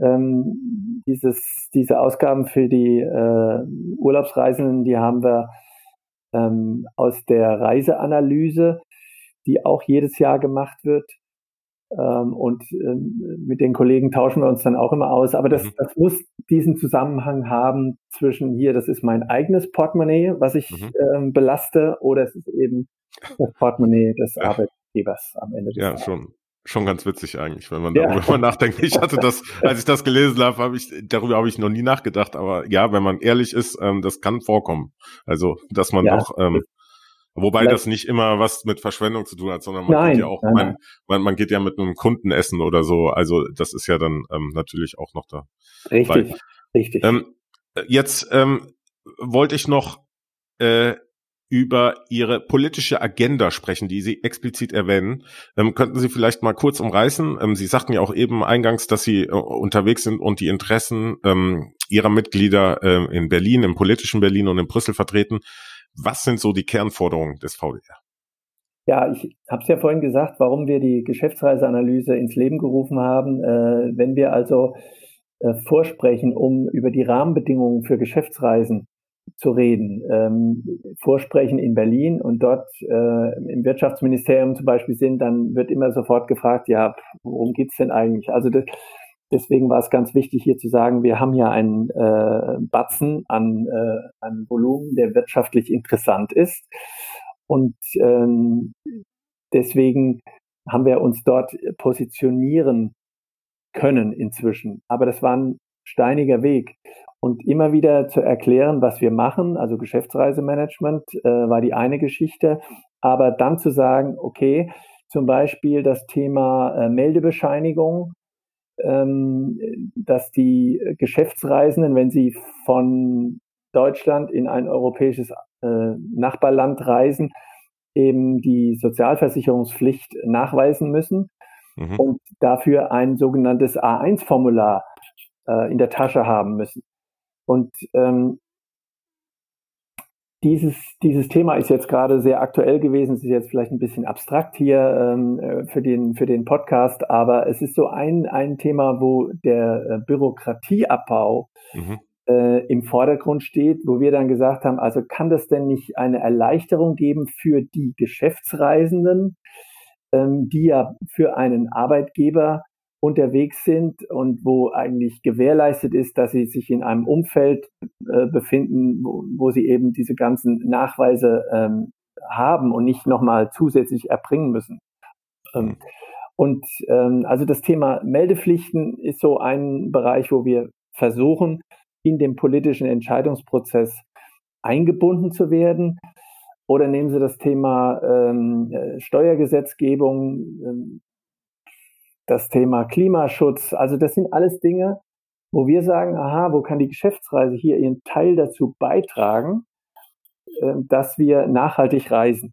Ähm, dieses, diese Ausgaben für die äh, Urlaubsreisenden, die haben wir ähm, aus der Reiseanalyse, die auch jedes Jahr gemacht wird. Ähm, und ähm, mit den Kollegen tauschen wir uns dann auch immer aus. Aber das, mhm. das muss diesen Zusammenhang haben zwischen hier, das ist mein eigenes Portemonnaie, was ich mhm. ähm, belaste, oder es ist eben das Portemonnaie des ja. Arbeitgebers am Ende des Ja, Tages. schon. Schon ganz witzig eigentlich, wenn man darüber ja. nachdenkt. Ich hatte das, als ich das gelesen habe, habe ich darüber habe ich noch nie nachgedacht. Aber ja, wenn man ehrlich ist, ähm, das kann vorkommen. Also, dass man ja, doch ähm, Wobei Vielleicht. das nicht immer was mit Verschwendung zu tun hat, sondern man nein, geht ja auch, nein, man, man, man geht ja mit einem Kunden essen oder so. Also das ist ja dann ähm, natürlich auch noch da. Richtig, Weil, richtig. Ähm, jetzt ähm, wollte ich noch äh, über Ihre politische Agenda sprechen, die Sie explizit erwähnen. Ähm, könnten Sie vielleicht mal kurz umreißen? Ähm, Sie sagten ja auch eben eingangs, dass Sie äh, unterwegs sind und die Interessen ähm, Ihrer Mitglieder äh, in Berlin, im politischen Berlin und in Brüssel vertreten. Was sind so die Kernforderungen des VDR? Ja, ich habe es ja vorhin gesagt, warum wir die Geschäftsreiseanalyse ins Leben gerufen haben. Äh, wenn wir also äh, vorsprechen, um über die Rahmenbedingungen für Geschäftsreisen zu reden, ähm, vorsprechen in Berlin und dort äh, im Wirtschaftsministerium zum Beispiel sind, dann wird immer sofort gefragt, ja, worum geht's denn eigentlich? Also das, Deswegen war es ganz wichtig hier zu sagen, wir haben hier einen äh, Batzen an, äh, an Volumen, der wirtschaftlich interessant ist. Und ähm, deswegen haben wir uns dort positionieren können inzwischen. Aber das war ein steiniger Weg. Und immer wieder zu erklären, was wir machen, also Geschäftsreisemanagement äh, war die eine Geschichte, aber dann zu sagen, okay, zum Beispiel das Thema äh, Meldebescheinigung dass die Geschäftsreisenden, wenn sie von Deutschland in ein europäisches äh, Nachbarland reisen, eben die Sozialversicherungspflicht nachweisen müssen mhm. und dafür ein sogenanntes A1-Formular äh, in der Tasche haben müssen. Und ähm, dieses, dieses Thema ist jetzt gerade sehr aktuell gewesen. Es ist jetzt vielleicht ein bisschen abstrakt hier ähm, äh, für, den, für den Podcast, aber es ist so ein, ein Thema, wo der äh, Bürokratieabbau mhm. äh, im Vordergrund steht, wo wir dann gesagt haben, also kann das denn nicht eine Erleichterung geben für die Geschäftsreisenden, ähm, die ja für einen Arbeitgeber unterwegs sind und wo eigentlich gewährleistet ist, dass sie sich in einem Umfeld äh, befinden, wo, wo, sie eben diese ganzen Nachweise ähm, haben und nicht nochmal zusätzlich erbringen müssen. Ähm, und ähm, also das Thema Meldepflichten ist so ein Bereich, wo wir versuchen, in dem politischen Entscheidungsprozess eingebunden zu werden. Oder nehmen Sie das Thema ähm, äh, Steuergesetzgebung, ähm, das Thema Klimaschutz. Also das sind alles Dinge, wo wir sagen, aha, wo kann die Geschäftsreise hier ihren Teil dazu beitragen, äh, dass wir nachhaltig reisen.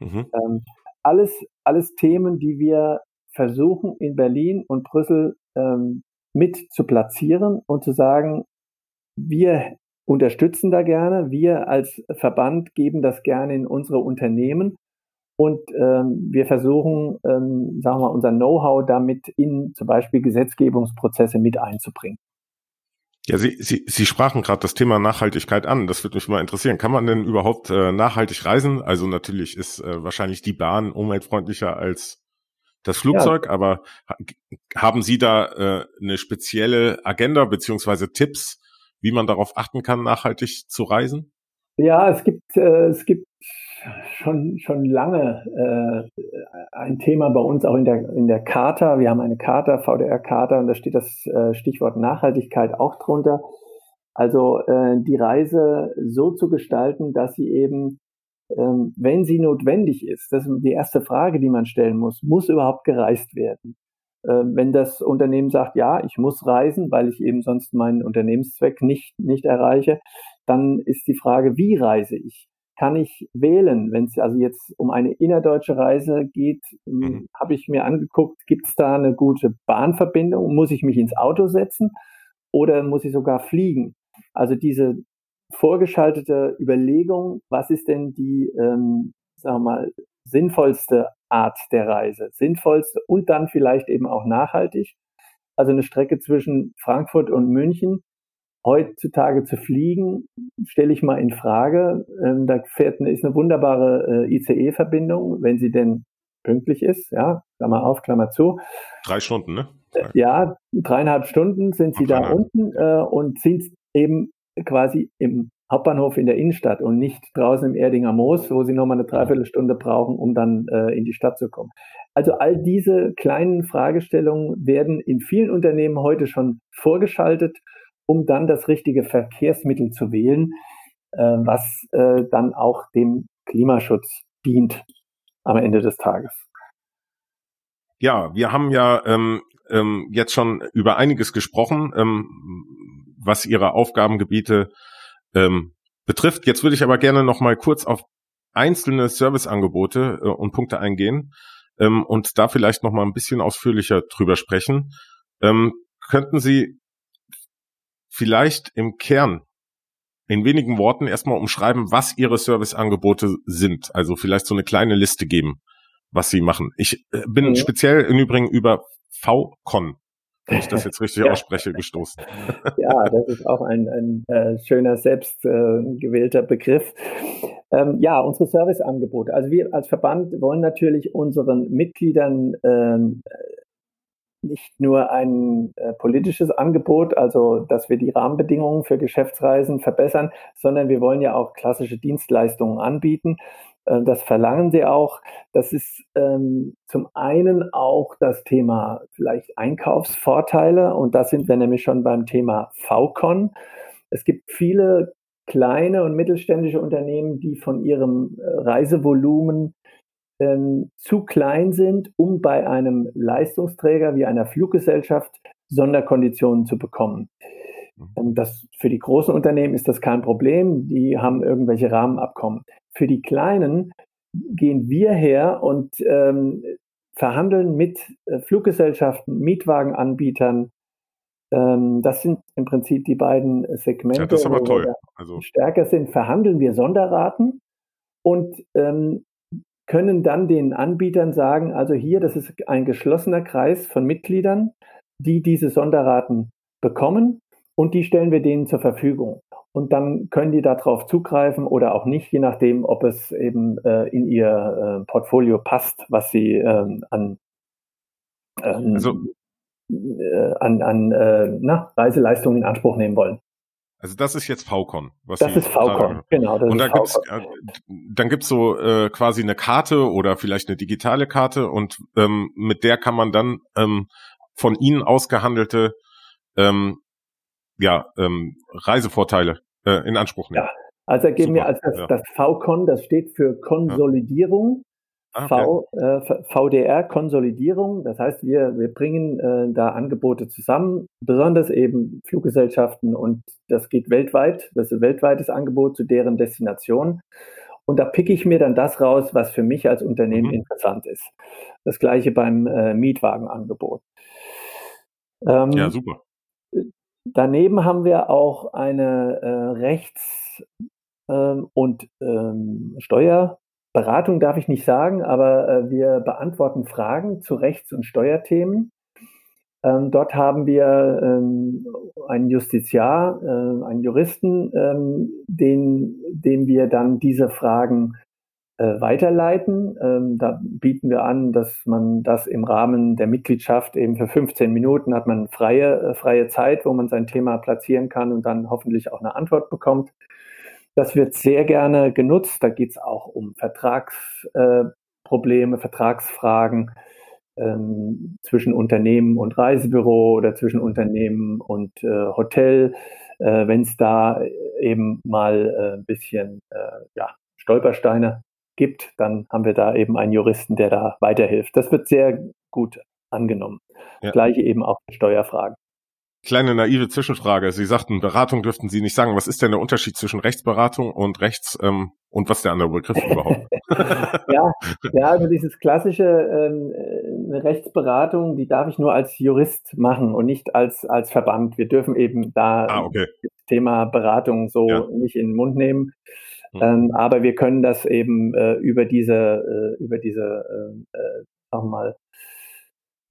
Mhm. Ähm, alles, alles Themen, die wir versuchen in Berlin und Brüssel ähm, mit zu platzieren und zu sagen, wir unterstützen da gerne, wir als Verband geben das gerne in unsere Unternehmen und ähm, wir versuchen, ähm, sagen wir mal, unser Know-how damit in zum Beispiel Gesetzgebungsprozesse mit einzubringen. Ja, Sie, Sie, Sie sprachen gerade das Thema Nachhaltigkeit an. Das würde mich mal interessieren. Kann man denn überhaupt äh, nachhaltig reisen? Also natürlich ist äh, wahrscheinlich die Bahn umweltfreundlicher als das Flugzeug, ja. aber haben Sie da äh, eine spezielle Agenda beziehungsweise Tipps, wie man darauf achten kann, nachhaltig zu reisen? Ja, es gibt, äh, es gibt schon, schon lange äh, ein Thema bei uns auch in der, in der Charta. Wir haben eine Charta, VDR-Charta, und da steht das äh, Stichwort Nachhaltigkeit auch drunter. Also äh, die Reise so zu gestalten, dass sie eben, ähm, wenn sie notwendig ist, das ist die erste Frage, die man stellen muss, muss überhaupt gereist werden? Äh, wenn das Unternehmen sagt, ja, ich muss reisen, weil ich eben sonst meinen Unternehmenszweck nicht, nicht erreiche, dann ist die Frage, wie reise ich? Kann ich wählen. Wenn es also jetzt um eine innerdeutsche Reise geht, ähm, mhm. habe ich mir angeguckt, gibt es da eine gute Bahnverbindung? Muss ich mich ins Auto setzen oder muss ich sogar fliegen? Also diese vorgeschaltete Überlegung, was ist denn die, ähm, sagen wir mal, sinnvollste Art der Reise? Sinnvollste und dann vielleicht eben auch nachhaltig. Also eine Strecke zwischen Frankfurt und München heutzutage zu fliegen, stelle ich mal in Frage. Ähm, da fährt, ist eine wunderbare äh, ICE-Verbindung, wenn sie denn pünktlich ist, ja, Klammer auf, Klammer zu. Drei Stunden, ne? Drei. Ja, dreieinhalb Stunden sind sie da unten äh, und sind eben quasi im Hauptbahnhof in der Innenstadt und nicht draußen im Erdinger Moos, wo sie nochmal eine Dreiviertelstunde brauchen, um dann äh, in die Stadt zu kommen. Also all diese kleinen Fragestellungen werden in vielen Unternehmen heute schon vorgeschaltet, um dann das richtige Verkehrsmittel zu wählen, äh, was äh, dann auch dem Klimaschutz dient am Ende des Tages. Ja, wir haben ja ähm, ähm, jetzt schon über einiges gesprochen, ähm, was Ihre Aufgabengebiete ähm, betrifft. Jetzt würde ich aber gerne noch mal kurz auf einzelne Serviceangebote äh, und Punkte eingehen ähm, und da vielleicht noch mal ein bisschen ausführlicher drüber sprechen. Ähm, könnten Sie vielleicht im Kern in wenigen Worten erstmal umschreiben, was Ihre Serviceangebote sind? Also vielleicht so eine kleine Liste geben, was Sie machen. Ich äh, bin mhm. speziell im Übrigen über VCon wenn ich das jetzt richtig ja. ausspreche, gestoßen. Ja, das ist auch ein, ein äh, schöner, selbst äh, gewählter Begriff. Ähm, ja, unsere Serviceangebote. Also wir als Verband wollen natürlich unseren Mitgliedern ähm, nicht nur ein äh, politisches Angebot, also dass wir die Rahmenbedingungen für Geschäftsreisen verbessern, sondern wir wollen ja auch klassische Dienstleistungen anbieten. Äh, das verlangen sie auch. Das ist ähm, zum einen auch das Thema vielleicht Einkaufsvorteile und da sind wir nämlich schon beim Thema VCon. Es gibt viele kleine und mittelständische Unternehmen, die von ihrem äh, Reisevolumen ähm, zu klein sind, um bei einem Leistungsträger wie einer Fluggesellschaft Sonderkonditionen zu bekommen. Mhm. Ähm, das, für die großen Unternehmen ist das kein Problem, die haben irgendwelche Rahmenabkommen. Für die Kleinen gehen wir her und ähm, verhandeln mit äh, Fluggesellschaften, Mietwagenanbietern. Ähm, das sind im Prinzip die beiden Segmente, ja, das ist aber toll. Also. stärker sind. Verhandeln wir Sonderraten und ähm, können dann den Anbietern sagen, also hier, das ist ein geschlossener Kreis von Mitgliedern, die diese Sonderraten bekommen und die stellen wir denen zur Verfügung. Und dann können die darauf zugreifen oder auch nicht, je nachdem, ob es eben äh, in ihr äh, Portfolio passt, was sie ähm, an, ähm, also, äh, an, an äh, na, Reiseleistungen in Anspruch nehmen wollen. Also das ist jetzt VCon. Was das ist VCon, genau. und da gibt's, äh, dann gibt's so äh, quasi eine Karte oder vielleicht eine digitale Karte und ähm, mit der kann man dann ähm, von Ihnen ausgehandelte ähm, ja, ähm, Reisevorteile äh, in Anspruch nehmen. Ja, also geben Super. wir als das, ja. das VCon, das steht für Konsolidierung. Ah, okay. V, äh, VDR Konsolidierung. Das heißt, wir, wir bringen äh, da Angebote zusammen, besonders eben Fluggesellschaften und das geht weltweit. Das ist ein weltweites Angebot zu deren Destination. Und da picke ich mir dann das raus, was für mich als Unternehmen mhm. interessant ist. Das gleiche beim äh, Mietwagenangebot. Ähm, ja, super. Daneben haben wir auch eine äh, Rechts- ähm, und ähm, Steuerberatung, darf ich nicht sagen, aber äh, wir beantworten Fragen zu Rechts- und Steuerthemen. Ähm, dort haben wir ähm, einen Justiziar, äh, einen Juristen, ähm, den, dem wir dann diese Fragen äh, weiterleiten. Da bieten wir an, dass man das im Rahmen der Mitgliedschaft eben für 15 Minuten hat man freie, freie Zeit, wo man sein Thema platzieren kann und dann hoffentlich auch eine Antwort bekommt. Das wird sehr gerne genutzt. Da geht es auch um Vertragsprobleme, äh, Vertragsfragen ähm, zwischen Unternehmen und Reisebüro oder zwischen Unternehmen und äh, Hotel. Äh, Wenn es da eben mal äh, ein bisschen ja, Stolpersteine gibt, dann haben wir da eben einen Juristen, der da weiterhilft. Das wird sehr gut angenommen. Ja. Gleiche eben auch Steuerfragen. Kleine naive Zwischenfrage. Sie sagten, Beratung dürften Sie nicht sagen. Was ist denn der Unterschied zwischen Rechtsberatung und Rechts ähm, und was ist der andere Begriff überhaupt? ja, ja, also dieses klassische ähm, eine Rechtsberatung, die darf ich nur als Jurist machen und nicht als als Verband. Wir dürfen eben da ah, okay. das Thema Beratung so ja. nicht in den Mund nehmen. Mhm. Ähm, aber wir können das eben äh, über diese, äh, über diese, äh, äh mal,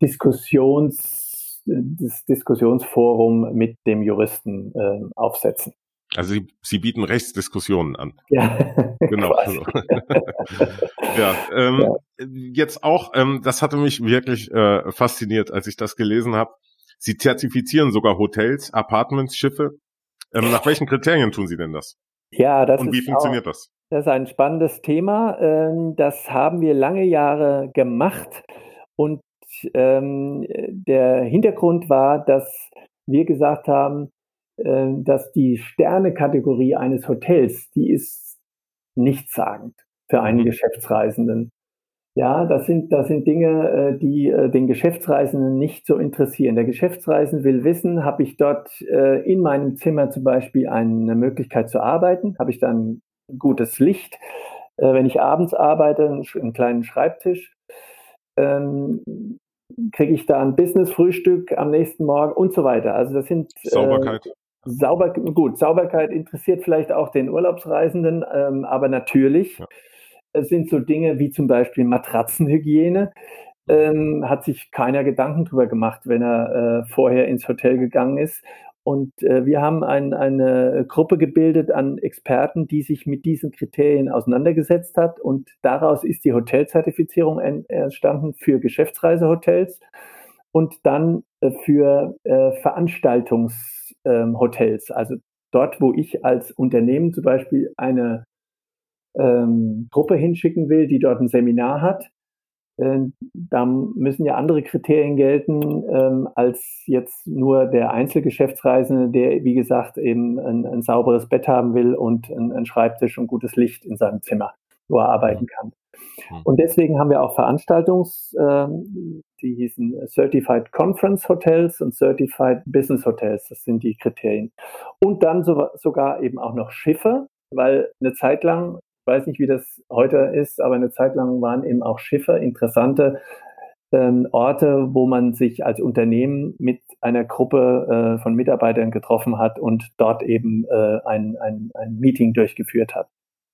Diskussions das Diskussionsforum mit dem Juristen äh, aufsetzen. Also Sie, Sie bieten Rechtsdiskussionen an. Ja, genau. ja, ähm, ja, jetzt auch, ähm, das hatte mich wirklich äh, fasziniert, als ich das gelesen habe. Sie zertifizieren sogar Hotels, Apartments, Schiffe. Ähm, nach welchen Kriterien tun Sie denn das? Ja, das Und wie funktioniert auch, das? Das ist ein spannendes Thema. Ähm, das haben wir lange Jahre gemacht und ähm, der Hintergrund war, dass wir gesagt haben, äh, dass die Sterne-Kategorie eines Hotels, die ist nichtssagend für einen mhm. Geschäftsreisenden. Ja, das sind, das sind Dinge, äh, die äh, den Geschäftsreisenden nicht so interessieren. Der Geschäftsreisende will wissen, habe ich dort in meinem Zimmer zum Beispiel eine Möglichkeit zu arbeiten? Habe ich dann gutes Licht? Wenn ich abends arbeite, einen kleinen Schreibtisch. Kriege ich da ein Business-Frühstück am nächsten Morgen und so weiter. Also das sind Sauberkeit. Äh, Sauber, gut, Sauberkeit interessiert vielleicht auch den Urlaubsreisenden, ähm, aber natürlich ja. sind so Dinge wie zum Beispiel Matratzenhygiene. Ähm, hat sich keiner Gedanken drüber gemacht, wenn er äh, vorher ins Hotel gegangen ist. Und äh, wir haben ein, eine Gruppe gebildet an Experten, die sich mit diesen Kriterien auseinandergesetzt hat. Und daraus ist die Hotelzertifizierung entstanden für Geschäftsreisehotels und dann äh, für äh, Veranstaltungshotels. Ähm, also dort, wo ich als Unternehmen zum Beispiel eine ähm, Gruppe hinschicken will, die dort ein Seminar hat, da müssen ja andere Kriterien gelten ähm, als jetzt nur der Einzelgeschäftsreisende, der, wie gesagt, eben ein, ein sauberes Bett haben will und einen Schreibtisch und gutes Licht in seinem Zimmer, wo er arbeiten kann. Mhm. Und deswegen haben wir auch Veranstaltungs, äh, die hießen Certified Conference Hotels und Certified Business Hotels. Das sind die Kriterien. Und dann so, sogar eben auch noch Schiffe, weil eine Zeit lang weiß nicht, wie das heute ist, aber eine Zeit lang waren eben auch Schiffe interessante ähm, Orte, wo man sich als Unternehmen mit einer Gruppe äh, von Mitarbeitern getroffen hat und dort eben äh, ein, ein, ein Meeting durchgeführt hat.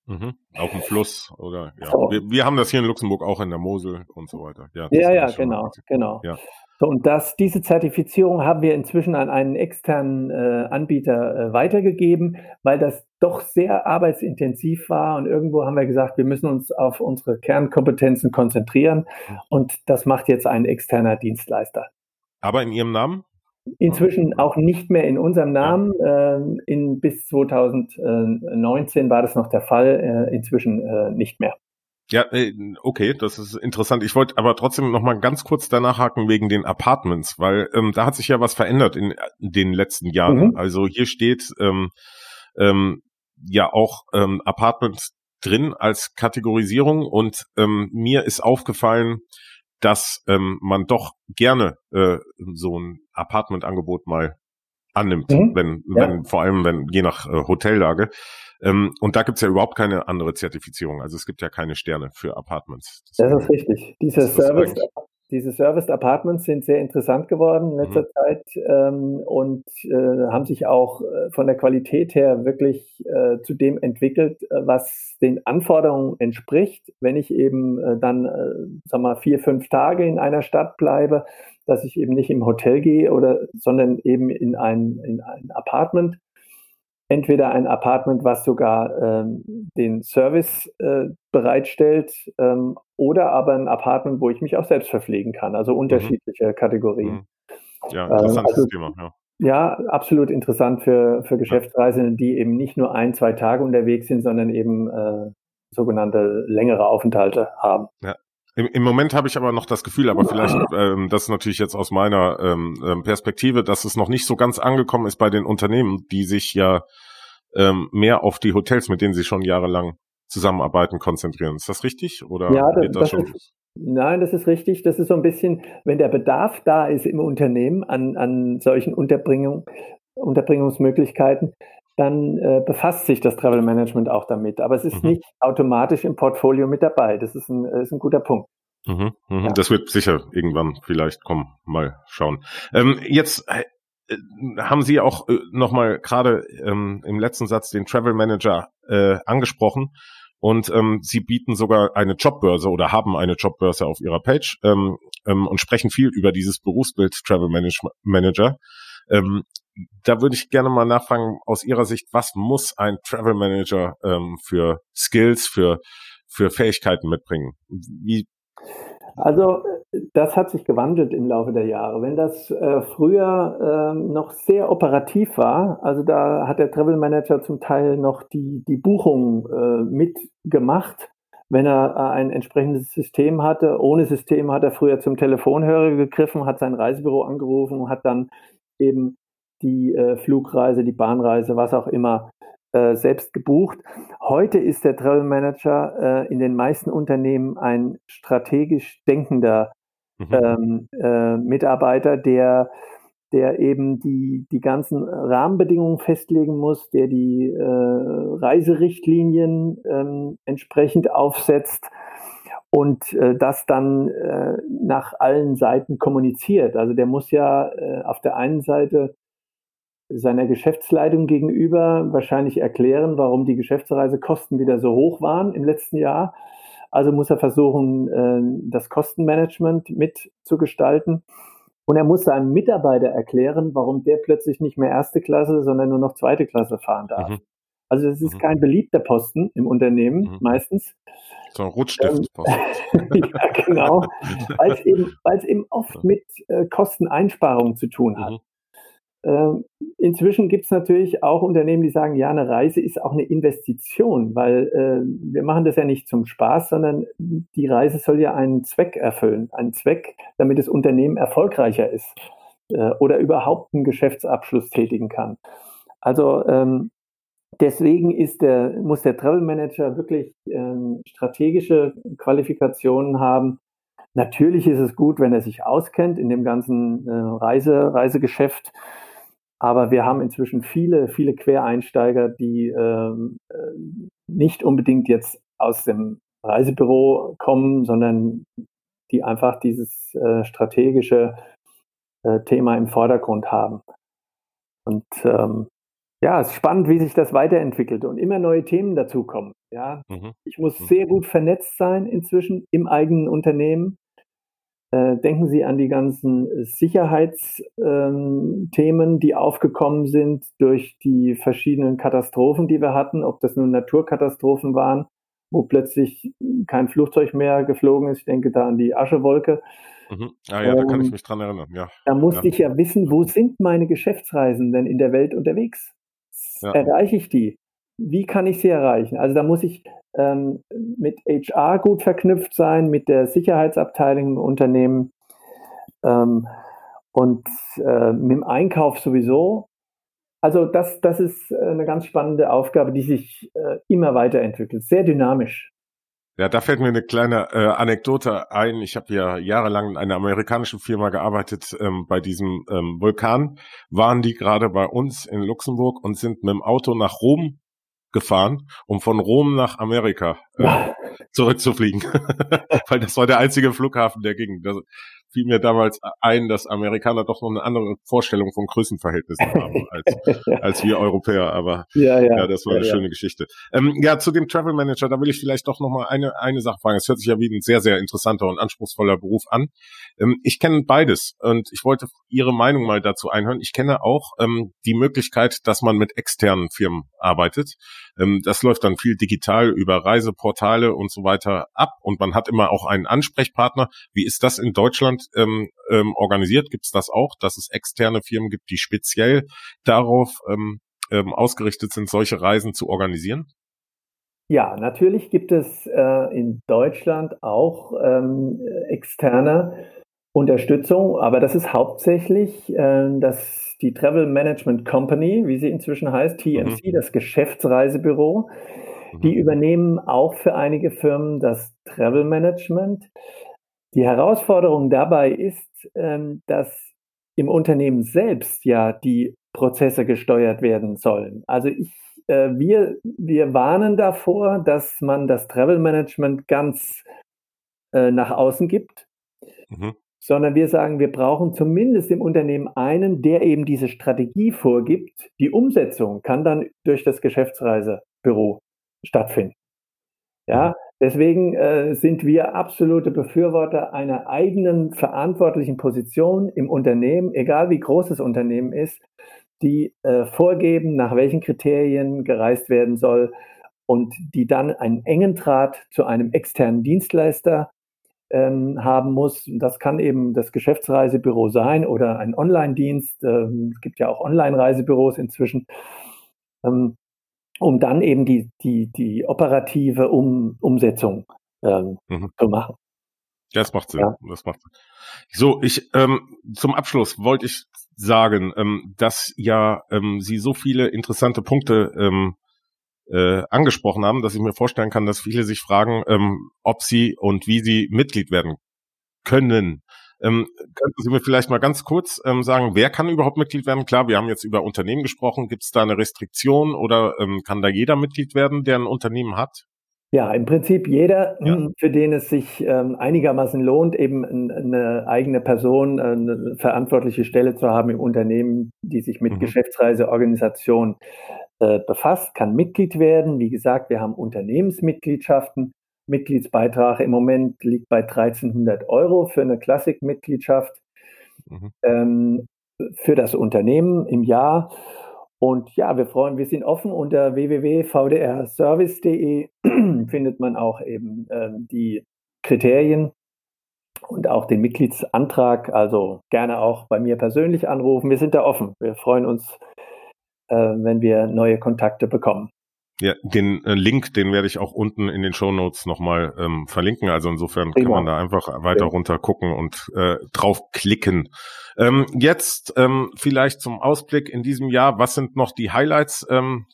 Mhm. Auf dem Fluss oder ja. So. Wir, wir, haben das hier in Luxemburg auch in der Mosel und so weiter. Ja, ja, ja genau, genau. Ja. So, und das, diese Zertifizierung haben wir inzwischen an einen externen äh, Anbieter äh, weitergegeben, weil das doch sehr arbeitsintensiv war und irgendwo haben wir gesagt, wir müssen uns auf unsere Kernkompetenzen konzentrieren und das macht jetzt ein externer Dienstleister. Aber in Ihrem Namen? Inzwischen auch nicht mehr in unserem Namen. Ähm, in, bis 2019 war das noch der Fall, äh, inzwischen äh, nicht mehr. Ja, äh, okay, das ist interessant. Ich wollte aber trotzdem noch mal ganz kurz danach haken wegen den Apartments, weil ähm, da hat sich ja was verändert in, in den letzten Jahren. Mhm. Also hier steht ähm, ähm, ja auch ähm, Apartments drin als Kategorisierung und ähm, mir ist aufgefallen, dass ähm, man doch gerne äh, so ein Apartmentangebot mal annimmt, mhm. wenn, ja. wenn vor allem wenn je nach äh, Hotellage. Ähm, und da gibt's ja überhaupt keine andere Zertifizierung. Also es gibt ja keine Sterne für Apartments. Das, das ist richtig. Dieser Service, diese Serviced Apartments sind sehr interessant geworden in letzter mhm. Zeit ähm, und äh, haben sich auch äh, von der Qualität her wirklich äh, zu dem entwickelt, äh, was den Anforderungen entspricht. Wenn ich eben äh, dann, äh, sag mal, vier, fünf Tage in einer Stadt bleibe, dass ich eben nicht im Hotel gehe oder, sondern eben in ein, in ein Apartment entweder ein Apartment, was sogar ähm, den Service äh, bereitstellt, ähm, oder aber ein Apartment, wo ich mich auch selbst verpflegen kann. Also mhm. unterschiedliche mhm. Kategorien. Ja, interessantes ähm, also, Thema. Ja. Ja, absolut interessant für, für Geschäftsreisende, die eben nicht nur ein, zwei Tage unterwegs sind, sondern eben äh, sogenannte längere Aufenthalte haben. Ja. Im, Im Moment habe ich aber noch das Gefühl, aber vielleicht, ähm, das ist natürlich jetzt aus meiner ähm, ähm, Perspektive, dass es noch nicht so ganz angekommen ist bei den Unternehmen, die sich ja ähm, mehr auf die Hotels, mit denen sie schon jahrelang zusammenarbeiten, konzentrieren. Ist das richtig? Oder ja, das, das, das schon? Ist, nein, das ist richtig. Das ist so ein bisschen, wenn der Bedarf da ist im Unternehmen an, an solchen Unterbringung, Unterbringungsmöglichkeiten, dann äh, befasst sich das Travel Management auch damit. Aber es ist mhm. nicht automatisch im Portfolio mit dabei. Das ist ein, ist ein guter Punkt. Mhm, mh. ja. Das wird sicher irgendwann vielleicht kommen. Mal schauen. Ähm, jetzt äh, haben Sie auch äh, nochmal gerade ähm, im letzten Satz den Travel Manager äh, angesprochen. Und ähm, sie bieten sogar eine Jobbörse oder haben eine Jobbörse auf ihrer Page ähm, ähm, und sprechen viel über dieses Berufsbild Travel Manager. Ähm, da würde ich gerne mal nachfragen, aus Ihrer Sicht, was muss ein Travel Manager ähm, für Skills, für, für Fähigkeiten mitbringen? Wie also das hat sich gewandelt im Laufe der Jahre. Wenn das äh, früher äh, noch sehr operativ war, also da hat der Travel Manager zum Teil noch die, die Buchung äh, mitgemacht, wenn er äh, ein entsprechendes System hatte. Ohne System hat er früher zum Telefonhörer gegriffen, hat sein Reisebüro angerufen, hat dann eben die äh, Flugreise, die Bahnreise, was auch immer äh, selbst gebucht. Heute ist der Travel Manager äh, in den meisten Unternehmen ein strategisch denkender mhm. ähm, äh, Mitarbeiter, der, der eben die, die ganzen Rahmenbedingungen festlegen muss, der die äh, Reiserichtlinien ähm, entsprechend aufsetzt und äh, das dann äh, nach allen Seiten kommuniziert. Also der muss ja äh, auf der einen Seite seiner Geschäftsleitung gegenüber wahrscheinlich erklären, warum die Geschäftsreisekosten wieder so hoch waren im letzten Jahr. Also muss er versuchen, äh, das Kostenmanagement mitzugestalten. Und er muss seinem Mitarbeiter erklären, warum der plötzlich nicht mehr erste Klasse, sondern nur noch zweite Klasse fahren darf. Mhm. Also es ist mhm. kein beliebter Posten im Unternehmen mhm. meistens. So ein Rotstiftposten. Ähm, ja, genau. Weil es eben, eben oft mit äh, Kosteneinsparungen zu tun hat. Ähm, inzwischen gibt es natürlich auch Unternehmen, die sagen, ja, eine Reise ist auch eine Investition, weil äh, wir machen das ja nicht zum Spaß, sondern die Reise soll ja einen Zweck erfüllen, einen Zweck, damit das Unternehmen erfolgreicher ist äh, oder überhaupt einen Geschäftsabschluss tätigen kann. Also ähm, deswegen der, muss der Travel Manager wirklich ähm, strategische Qualifikationen haben. Natürlich ist es gut, wenn er sich auskennt in dem ganzen äh, Reise, Reisegeschäft aber wir haben inzwischen viele, viele Quereinsteiger, die ähm, äh, nicht unbedingt jetzt aus dem Reisebüro kommen, sondern die einfach dieses äh, strategische äh, Thema im Vordergrund haben. Und ähm, ja, es ist spannend, wie sich das weiterentwickelt und immer neue Themen dazukommen. Ja, mhm. ich muss mhm. sehr gut vernetzt sein inzwischen im eigenen Unternehmen. Äh, denken Sie an die ganzen Sicherheitsthemen, ähm, die aufgekommen sind durch die verschiedenen Katastrophen, die wir hatten, ob das nun Naturkatastrophen waren, wo plötzlich kein Flugzeug mehr geflogen ist. Ich denke da an die Aschewolke. Mhm. Ah ja, da kann ich mich dran erinnern. Ja. Da musste ja. ich ja wissen, wo sind meine Geschäftsreisenden in der Welt unterwegs? Ja. Erreiche ich die? Wie kann ich sie erreichen? Also da muss ich ähm, mit HR gut verknüpft sein, mit der Sicherheitsabteilung im Unternehmen ähm, und äh, mit dem Einkauf sowieso. Also das, das ist eine ganz spannende Aufgabe, die sich äh, immer weiterentwickelt, sehr dynamisch. Ja, da fällt mir eine kleine äh, Anekdote ein. Ich habe ja jahrelang in einer amerikanischen Firma gearbeitet. Ähm, bei diesem ähm, Vulkan waren die gerade bei uns in Luxemburg und sind mit dem Auto nach Rom gefahren, um von Rom nach Amerika äh, zurückzufliegen. Weil das war der einzige Flughafen, der ging. Das, fiel mir damals ein, dass Amerikaner doch noch eine andere Vorstellung von Größenverhältnissen haben als, als wir Europäer. Aber ja, ja, ja das war eine ja, schöne Geschichte. Ähm, ja, zu dem Travel Manager, da will ich vielleicht doch noch mal eine, eine Sache fragen. Es hört sich ja wie ein sehr, sehr interessanter und anspruchsvoller Beruf an. Ähm, ich kenne beides und ich wollte Ihre Meinung mal dazu einhören. Ich kenne auch ähm, die Möglichkeit, dass man mit externen Firmen arbeitet. Ähm, das läuft dann viel digital über Reiseportale und so weiter ab und man hat immer auch einen Ansprechpartner. Wie ist das in Deutschland? Deutschland ähm, ähm, organisiert? Gibt es das auch, dass es externe Firmen gibt, die speziell darauf ähm, ähm, ausgerichtet sind, solche Reisen zu organisieren? Ja, natürlich gibt es äh, in Deutschland auch ähm, externe Unterstützung, aber das ist hauptsächlich äh, das, die Travel Management Company, wie sie inzwischen heißt, TMC, mhm. das Geschäftsreisebüro. Die mhm. übernehmen auch für einige Firmen das Travel Management. Die Herausforderung dabei ist, ähm, dass im Unternehmen selbst ja die Prozesse gesteuert werden sollen. Also ich, äh, wir, wir warnen davor, dass man das Travel Management ganz äh, nach außen gibt, mhm. sondern wir sagen, wir brauchen zumindest im Unternehmen einen, der eben diese Strategie vorgibt. Die Umsetzung kann dann durch das Geschäftsreisebüro stattfinden. Ja, deswegen äh, sind wir absolute Befürworter einer eigenen verantwortlichen Position im Unternehmen, egal wie groß das Unternehmen ist, die äh, vorgeben, nach welchen Kriterien gereist werden soll und die dann einen engen Draht zu einem externen Dienstleister ähm, haben muss. Das kann eben das Geschäftsreisebüro sein oder ein Online-Dienst. Ähm, es gibt ja auch Online-Reisebüros inzwischen. Ähm, um dann eben die, die, die operative um, Umsetzung ähm, mhm. zu machen. Das macht Sinn. Ja. Das macht Sinn. So, ich ähm, zum Abschluss wollte ich sagen, ähm, dass ja ähm, Sie so viele interessante Punkte ähm, äh, angesprochen haben, dass ich mir vorstellen kann, dass viele sich fragen, ähm, ob Sie und wie Sie Mitglied werden können. Ähm, könnten Sie mir vielleicht mal ganz kurz ähm, sagen, wer kann überhaupt Mitglied werden? Klar, wir haben jetzt über Unternehmen gesprochen. Gibt es da eine Restriktion oder ähm, kann da jeder Mitglied werden, der ein Unternehmen hat? Ja, im Prinzip jeder, ja. Hm, für den es sich ähm, einigermaßen lohnt, eben eine eigene Person, äh, eine verantwortliche Stelle zu haben im Unternehmen, die sich mit mhm. Geschäftsreiseorganisation äh, befasst, kann Mitglied werden. Wie gesagt, wir haben Unternehmensmitgliedschaften. Mitgliedsbeitrag im Moment liegt bei 1300 Euro für eine Klassikmitgliedschaft mhm. ähm, für das Unternehmen im Jahr. Und ja, wir freuen, wir sind offen unter www.vdrservice.de findet man auch eben ähm, die Kriterien und auch den Mitgliedsantrag. Also gerne auch bei mir persönlich anrufen. Wir sind da offen. Wir freuen uns, äh, wenn wir neue Kontakte bekommen. Ja, den äh, Link, den werde ich auch unten in den Show Notes nochmal ähm, verlinken. Also insofern Prima. kann man da einfach weiter ja. runter gucken und äh, draufklicken. Ähm, jetzt ähm, vielleicht zum Ausblick in diesem Jahr. Was sind noch die Highlights, ähm,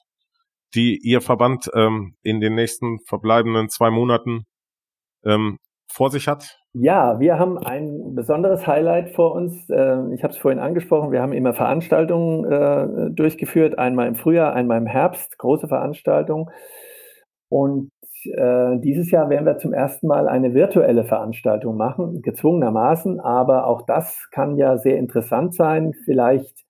die Ihr Verband ähm, in den nächsten verbleibenden zwei Monaten ähm, vor sich hat? Ja, wir haben ein besonderes Highlight vor uns. Ähm, ich habe es vorhin angesprochen. Wir haben immer Veranstaltungen äh, durchgeführt, einmal im Frühjahr, einmal im Herbst, große Veranstaltungen. Und äh, dieses Jahr werden wir zum ersten Mal eine virtuelle Veranstaltung machen, gezwungenermaßen. Aber auch das kann ja sehr interessant sein. Vielleicht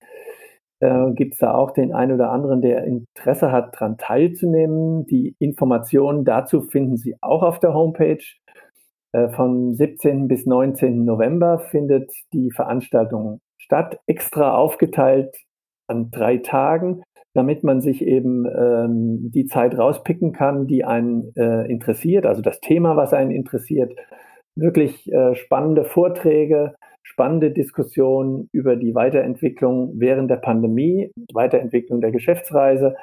äh, gibt es da auch den einen oder anderen, der Interesse hat, daran teilzunehmen. Die Informationen dazu finden Sie auch auf der Homepage vom 17. bis 19. November findet die Veranstaltung statt, extra aufgeteilt an drei Tagen, damit man sich eben ähm, die Zeit rauspicken kann, die einen äh, interessiert, also das Thema, was einen interessiert. Wirklich äh, spannende Vorträge, spannende Diskussionen über die Weiterentwicklung während der Pandemie, Weiterentwicklung der Geschäftsreise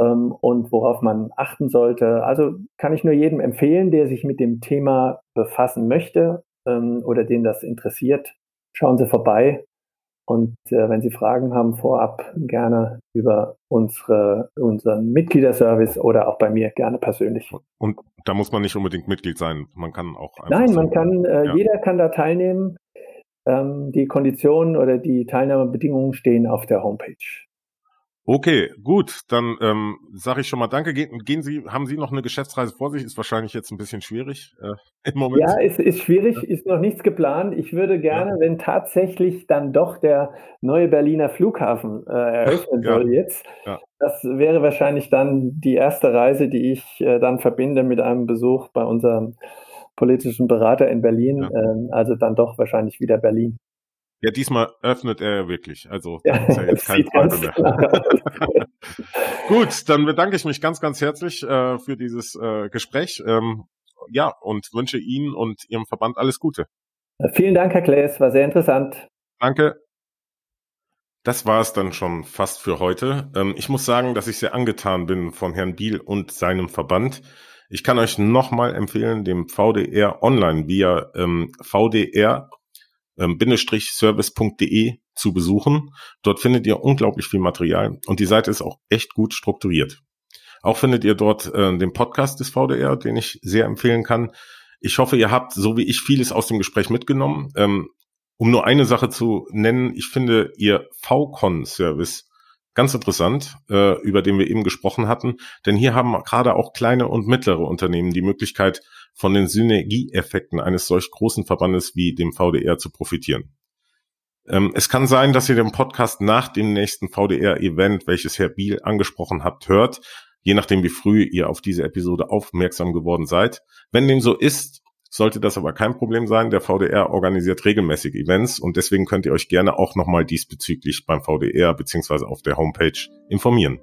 ähm, und worauf man achten sollte. Also kann ich nur jedem empfehlen, der sich mit dem Thema befassen möchte ähm, oder den das interessiert, schauen Sie vorbei. Und äh, wenn Sie Fragen haben, vorab gerne über unsere, unseren Mitgliederservice oder auch bei mir gerne persönlich. Und da muss man nicht unbedingt Mitglied sein. Man kann auch einfach. Nein, man kann, äh, ja. jeder kann da teilnehmen. Ähm, die Konditionen oder die Teilnahmebedingungen stehen auf der Homepage. Okay, gut, dann ähm, sage ich schon mal Danke. Gehen, gehen Sie, haben Sie noch eine Geschäftsreise vor sich? Ist wahrscheinlich jetzt ein bisschen schwierig äh, im Moment. Ja, es ist schwierig, ja. ist noch nichts geplant. Ich würde gerne, ja. wenn tatsächlich dann doch der neue Berliner Flughafen äh, eröffnen ja. soll jetzt, das wäre wahrscheinlich dann die erste Reise, die ich äh, dann verbinde mit einem Besuch bei unserem politischen Berater in Berlin. Ähm, also dann doch wahrscheinlich wieder Berlin. Ja, diesmal öffnet er wirklich. Also ja, ist ja jetzt kein Zweifel mehr. Gut, dann bedanke ich mich ganz, ganz herzlich äh, für dieses äh, Gespräch. Ähm, ja, und wünsche Ihnen und Ihrem Verband alles Gute. Vielen Dank, Herr Klaes, war sehr interessant. Danke. Das war es dann schon fast für heute. Ähm, ich muss sagen, dass ich sehr angetan bin von Herrn Biel und seinem Verband. Ich kann euch nochmal empfehlen, dem VDR online via ähm, VDR ähm, service.de zu besuchen. Dort findet ihr unglaublich viel Material und die Seite ist auch echt gut strukturiert. Auch findet ihr dort äh, den Podcast des VDR, den ich sehr empfehlen kann. Ich hoffe, ihr habt, so wie ich, vieles aus dem Gespräch mitgenommen. Ähm, um nur eine Sache zu nennen, ich finde ihr VCon-Service ganz interessant, äh, über den wir eben gesprochen hatten. Denn hier haben gerade auch kleine und mittlere Unternehmen die Möglichkeit, von den Synergieeffekten eines solch großen Verbandes wie dem VDR zu profitieren. Ähm, es kann sein, dass ihr den Podcast nach dem nächsten VDR-Event, welches Herr Biel angesprochen habt, hört. je nachdem, wie früh ihr auf diese Episode aufmerksam geworden seid. Wenn dem so ist, sollte das aber kein Problem sein. Der VDR organisiert regelmäßig Events und deswegen könnt ihr euch gerne auch nochmal diesbezüglich beim VDR beziehungsweise auf der Homepage informieren.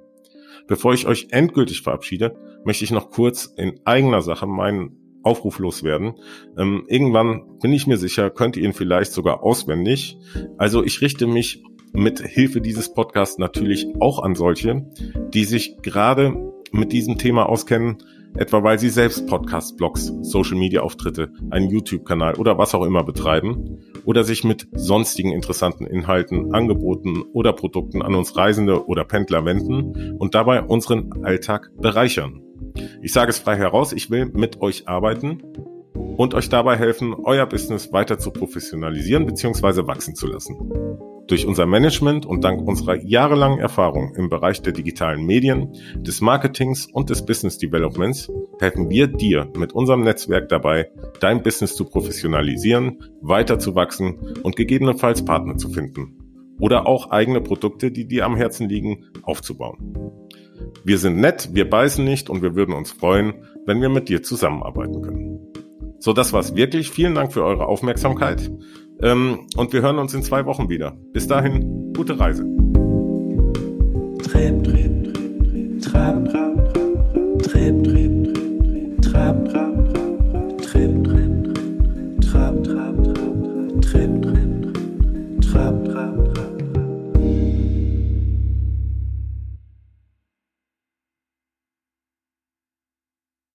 Bevor ich euch endgültig verabschiede, möchte ich noch kurz in eigener Sache meinen Aufruf loswerden. Ähm, irgendwann bin ich mir sicher, könnt ihr ihn vielleicht sogar auswendig. Also ich richte mich mit Hilfe dieses Podcasts natürlich auch an solche, die sich gerade mit diesem Thema auskennen, etwa weil sie selbst Podcasts, Blogs, Social-Media-Auftritte, einen YouTube-Kanal oder was auch immer betreiben oder sich mit sonstigen interessanten Inhalten, Angeboten oder Produkten an uns Reisende oder Pendler wenden und dabei unseren Alltag bereichern. Ich sage es frei heraus, ich will mit euch arbeiten und euch dabei helfen, euer Business weiter zu professionalisieren bzw. wachsen zu lassen. Durch unser Management und dank unserer jahrelangen Erfahrung im Bereich der digitalen Medien, des Marketings und des Business Developments helfen wir dir mit unserem Netzwerk dabei, dein Business zu professionalisieren, weiter zu wachsen und gegebenenfalls Partner zu finden. Oder auch eigene Produkte, die dir am Herzen liegen, aufzubauen. Wir sind nett, wir beißen nicht und wir würden uns freuen, wenn wir mit dir zusammenarbeiten können. So, das war's wirklich. Vielen Dank für eure Aufmerksamkeit. Ähm, und wir hören uns in zwei Wochen wieder. Bis dahin, gute Reise. Trip, trip, trip, trip, trap, trap, trap, trip, trip, trip, trap, trap.